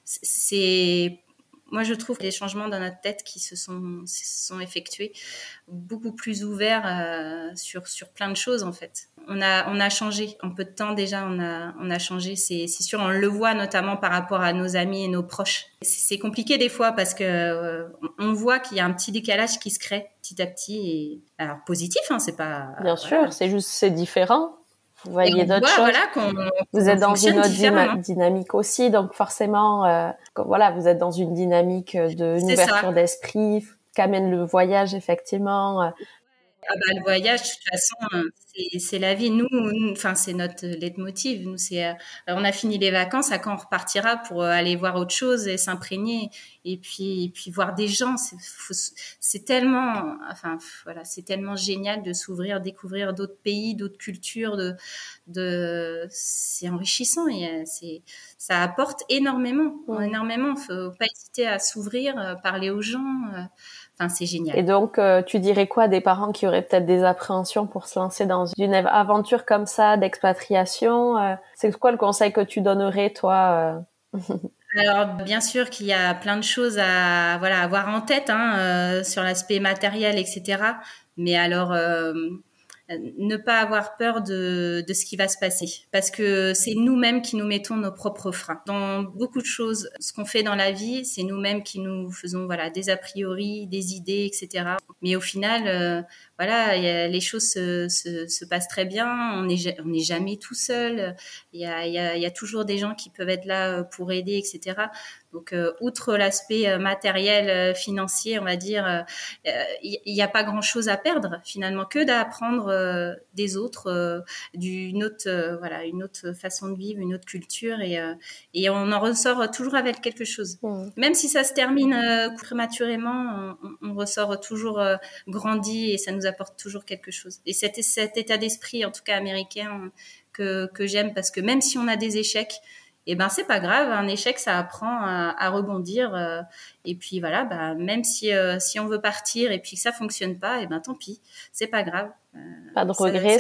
c'est moi, je trouve les changements dans notre tête qui se sont, sont effectués beaucoup plus ouverts euh, sur, sur plein de choses, en fait. On a, on a changé. En peu de temps, déjà, on a, on a changé. C'est sûr, on le voit notamment par rapport à nos amis et nos proches. C'est compliqué des fois parce que euh, on voit qu'il y a un petit décalage qui se crée petit à petit. Et, alors, positif, hein, c'est pas. Bien sûr, c'est juste, c'est différent. Vous voyez d'autres choses. Voilà, vous êtes dans une autre dynamique aussi, donc forcément, euh, voilà, vous êtes dans une dynamique de ouverture d'esprit qu'amène le voyage effectivement. Euh, ah bah, le voyage, de toute façon, c'est la vie. Nous, enfin, c'est notre leitmotiv. Nous, c'est, euh, on a fini les vacances, à quand on repartira pour euh, aller voir autre chose et s'imprégner et puis, et puis voir des gens. C'est tellement, enfin, voilà, c'est tellement génial de s'ouvrir, découvrir d'autres pays, d'autres cultures. De, de, c'est enrichissant et euh, c'est, ça apporte énormément, énormément. Faut pas hésiter à s'ouvrir, parler aux gens c'est génial. Et donc, tu dirais quoi des parents qui auraient peut-être des appréhensions pour se lancer dans une aventure comme ça d'expatriation euh, C'est quoi le conseil que tu donnerais, toi euh? Alors, bien sûr qu'il y a plein de choses à voilà avoir en tête hein, sur l'aspect matériel, etc. Mais alors, ne pas avoir peur de, de, ce qui va se passer. Parce que c'est nous-mêmes qui nous mettons nos propres freins. Dans beaucoup de choses ce qu'on fait dans la vie c'est nous-mêmes qui nous faisons voilà des a priori des idées etc mais au final euh, voilà les choses se, se, se, passent très bien. On n'est on jamais tout seul. Il y a, y, a, il y a toujours des gens qui peuvent être là pour aider etc donc, euh, outre l'aspect euh, matériel, euh, financier, on va dire, il n'y a pas grand-chose à perdre finalement que d'apprendre des autres, d'une autre, voilà, une autre façon de vivre, une autre culture, et, et on en ressort toujours avec quelque chose. Mmh. Même si ça se termine prématurément, on, on, ressort toujours grandi et ça nous apporte toujours quelque chose. Et cet, cet état d'esprit, en tout cas américain, que, que j'aime parce que même si on a des échecs, et eh ben c'est pas grave, un échec ça apprend à, rebondir euh, et puis voilà, bah, même si euh, si on veut partir et puis que ça fonctionne pas, et eh ben tant pis, c'est pas grave. Euh, pas de regret,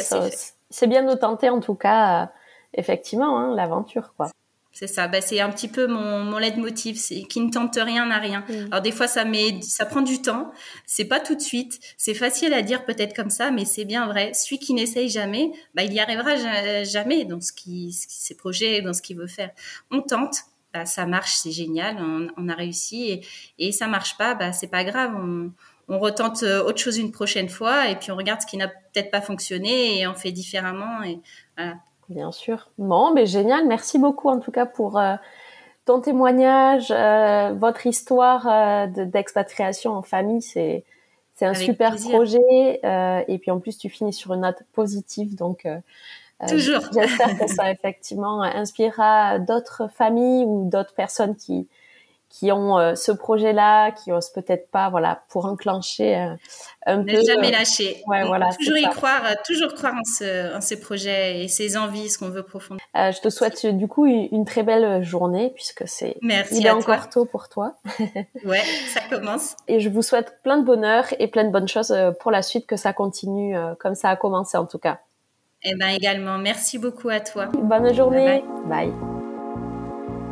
c'est bien de tenter en tout cas effectivement hein, l'aventure quoi. C'est ça, bah, c'est un petit peu mon, mon leitmotiv, c'est qui ne tente rien n'a rien. Mm. Alors des fois ça met, ça prend du temps, c'est pas tout de suite, c'est facile à dire peut-être comme ça, mais c'est bien vrai. Celui qui n'essaye jamais, bah, il y arrivera jamais dans ce qui, ses projets, dans ce qu'il veut faire. On tente, bah, ça marche, c'est génial, on, a réussi, et, et ça marche pas, bah c'est pas grave, on, on retente euh, autre chose une prochaine fois, et puis on regarde ce qui n'a peut-être pas fonctionné et on fait différemment, et voilà. Bien sûr. Bon, mais génial. Merci beaucoup en tout cas pour euh, ton témoignage, euh, votre histoire euh, d'expatriation en famille. C'est c'est un super projet. et puis en plus, tu finis sur une note positive, donc. Toujours. J'espère que ça effectivement inspirera d'autres familles ou d'autres personnes qui qui ont euh, ce projet-là, qui osent peut-être pas, voilà, pour enclencher euh, un peu. Ne jamais lâcher. Ouais, voilà, toujours y croire, toujours croire en, ce, en ces projets et ces envies, ce qu'on veut profondément. je te souhaite du coup une, très belle journée puisque c'est il est encore tôt pour toi. ouais, ça commence. Et je vous souhaite plein de bonheur et plein de bonnes choses pour la suite, que ça continue comme ça a commencé en tout cas. Eh ben également, merci beaucoup à toi. Bonne journée. bye.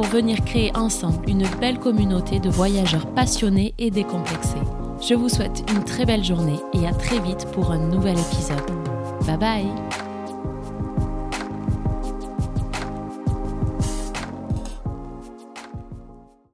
pour venir créer ensemble une belle communauté de voyageurs passionnés et décomplexés. Je vous souhaite une très belle journée et à très vite pour un nouvel épisode. Bye bye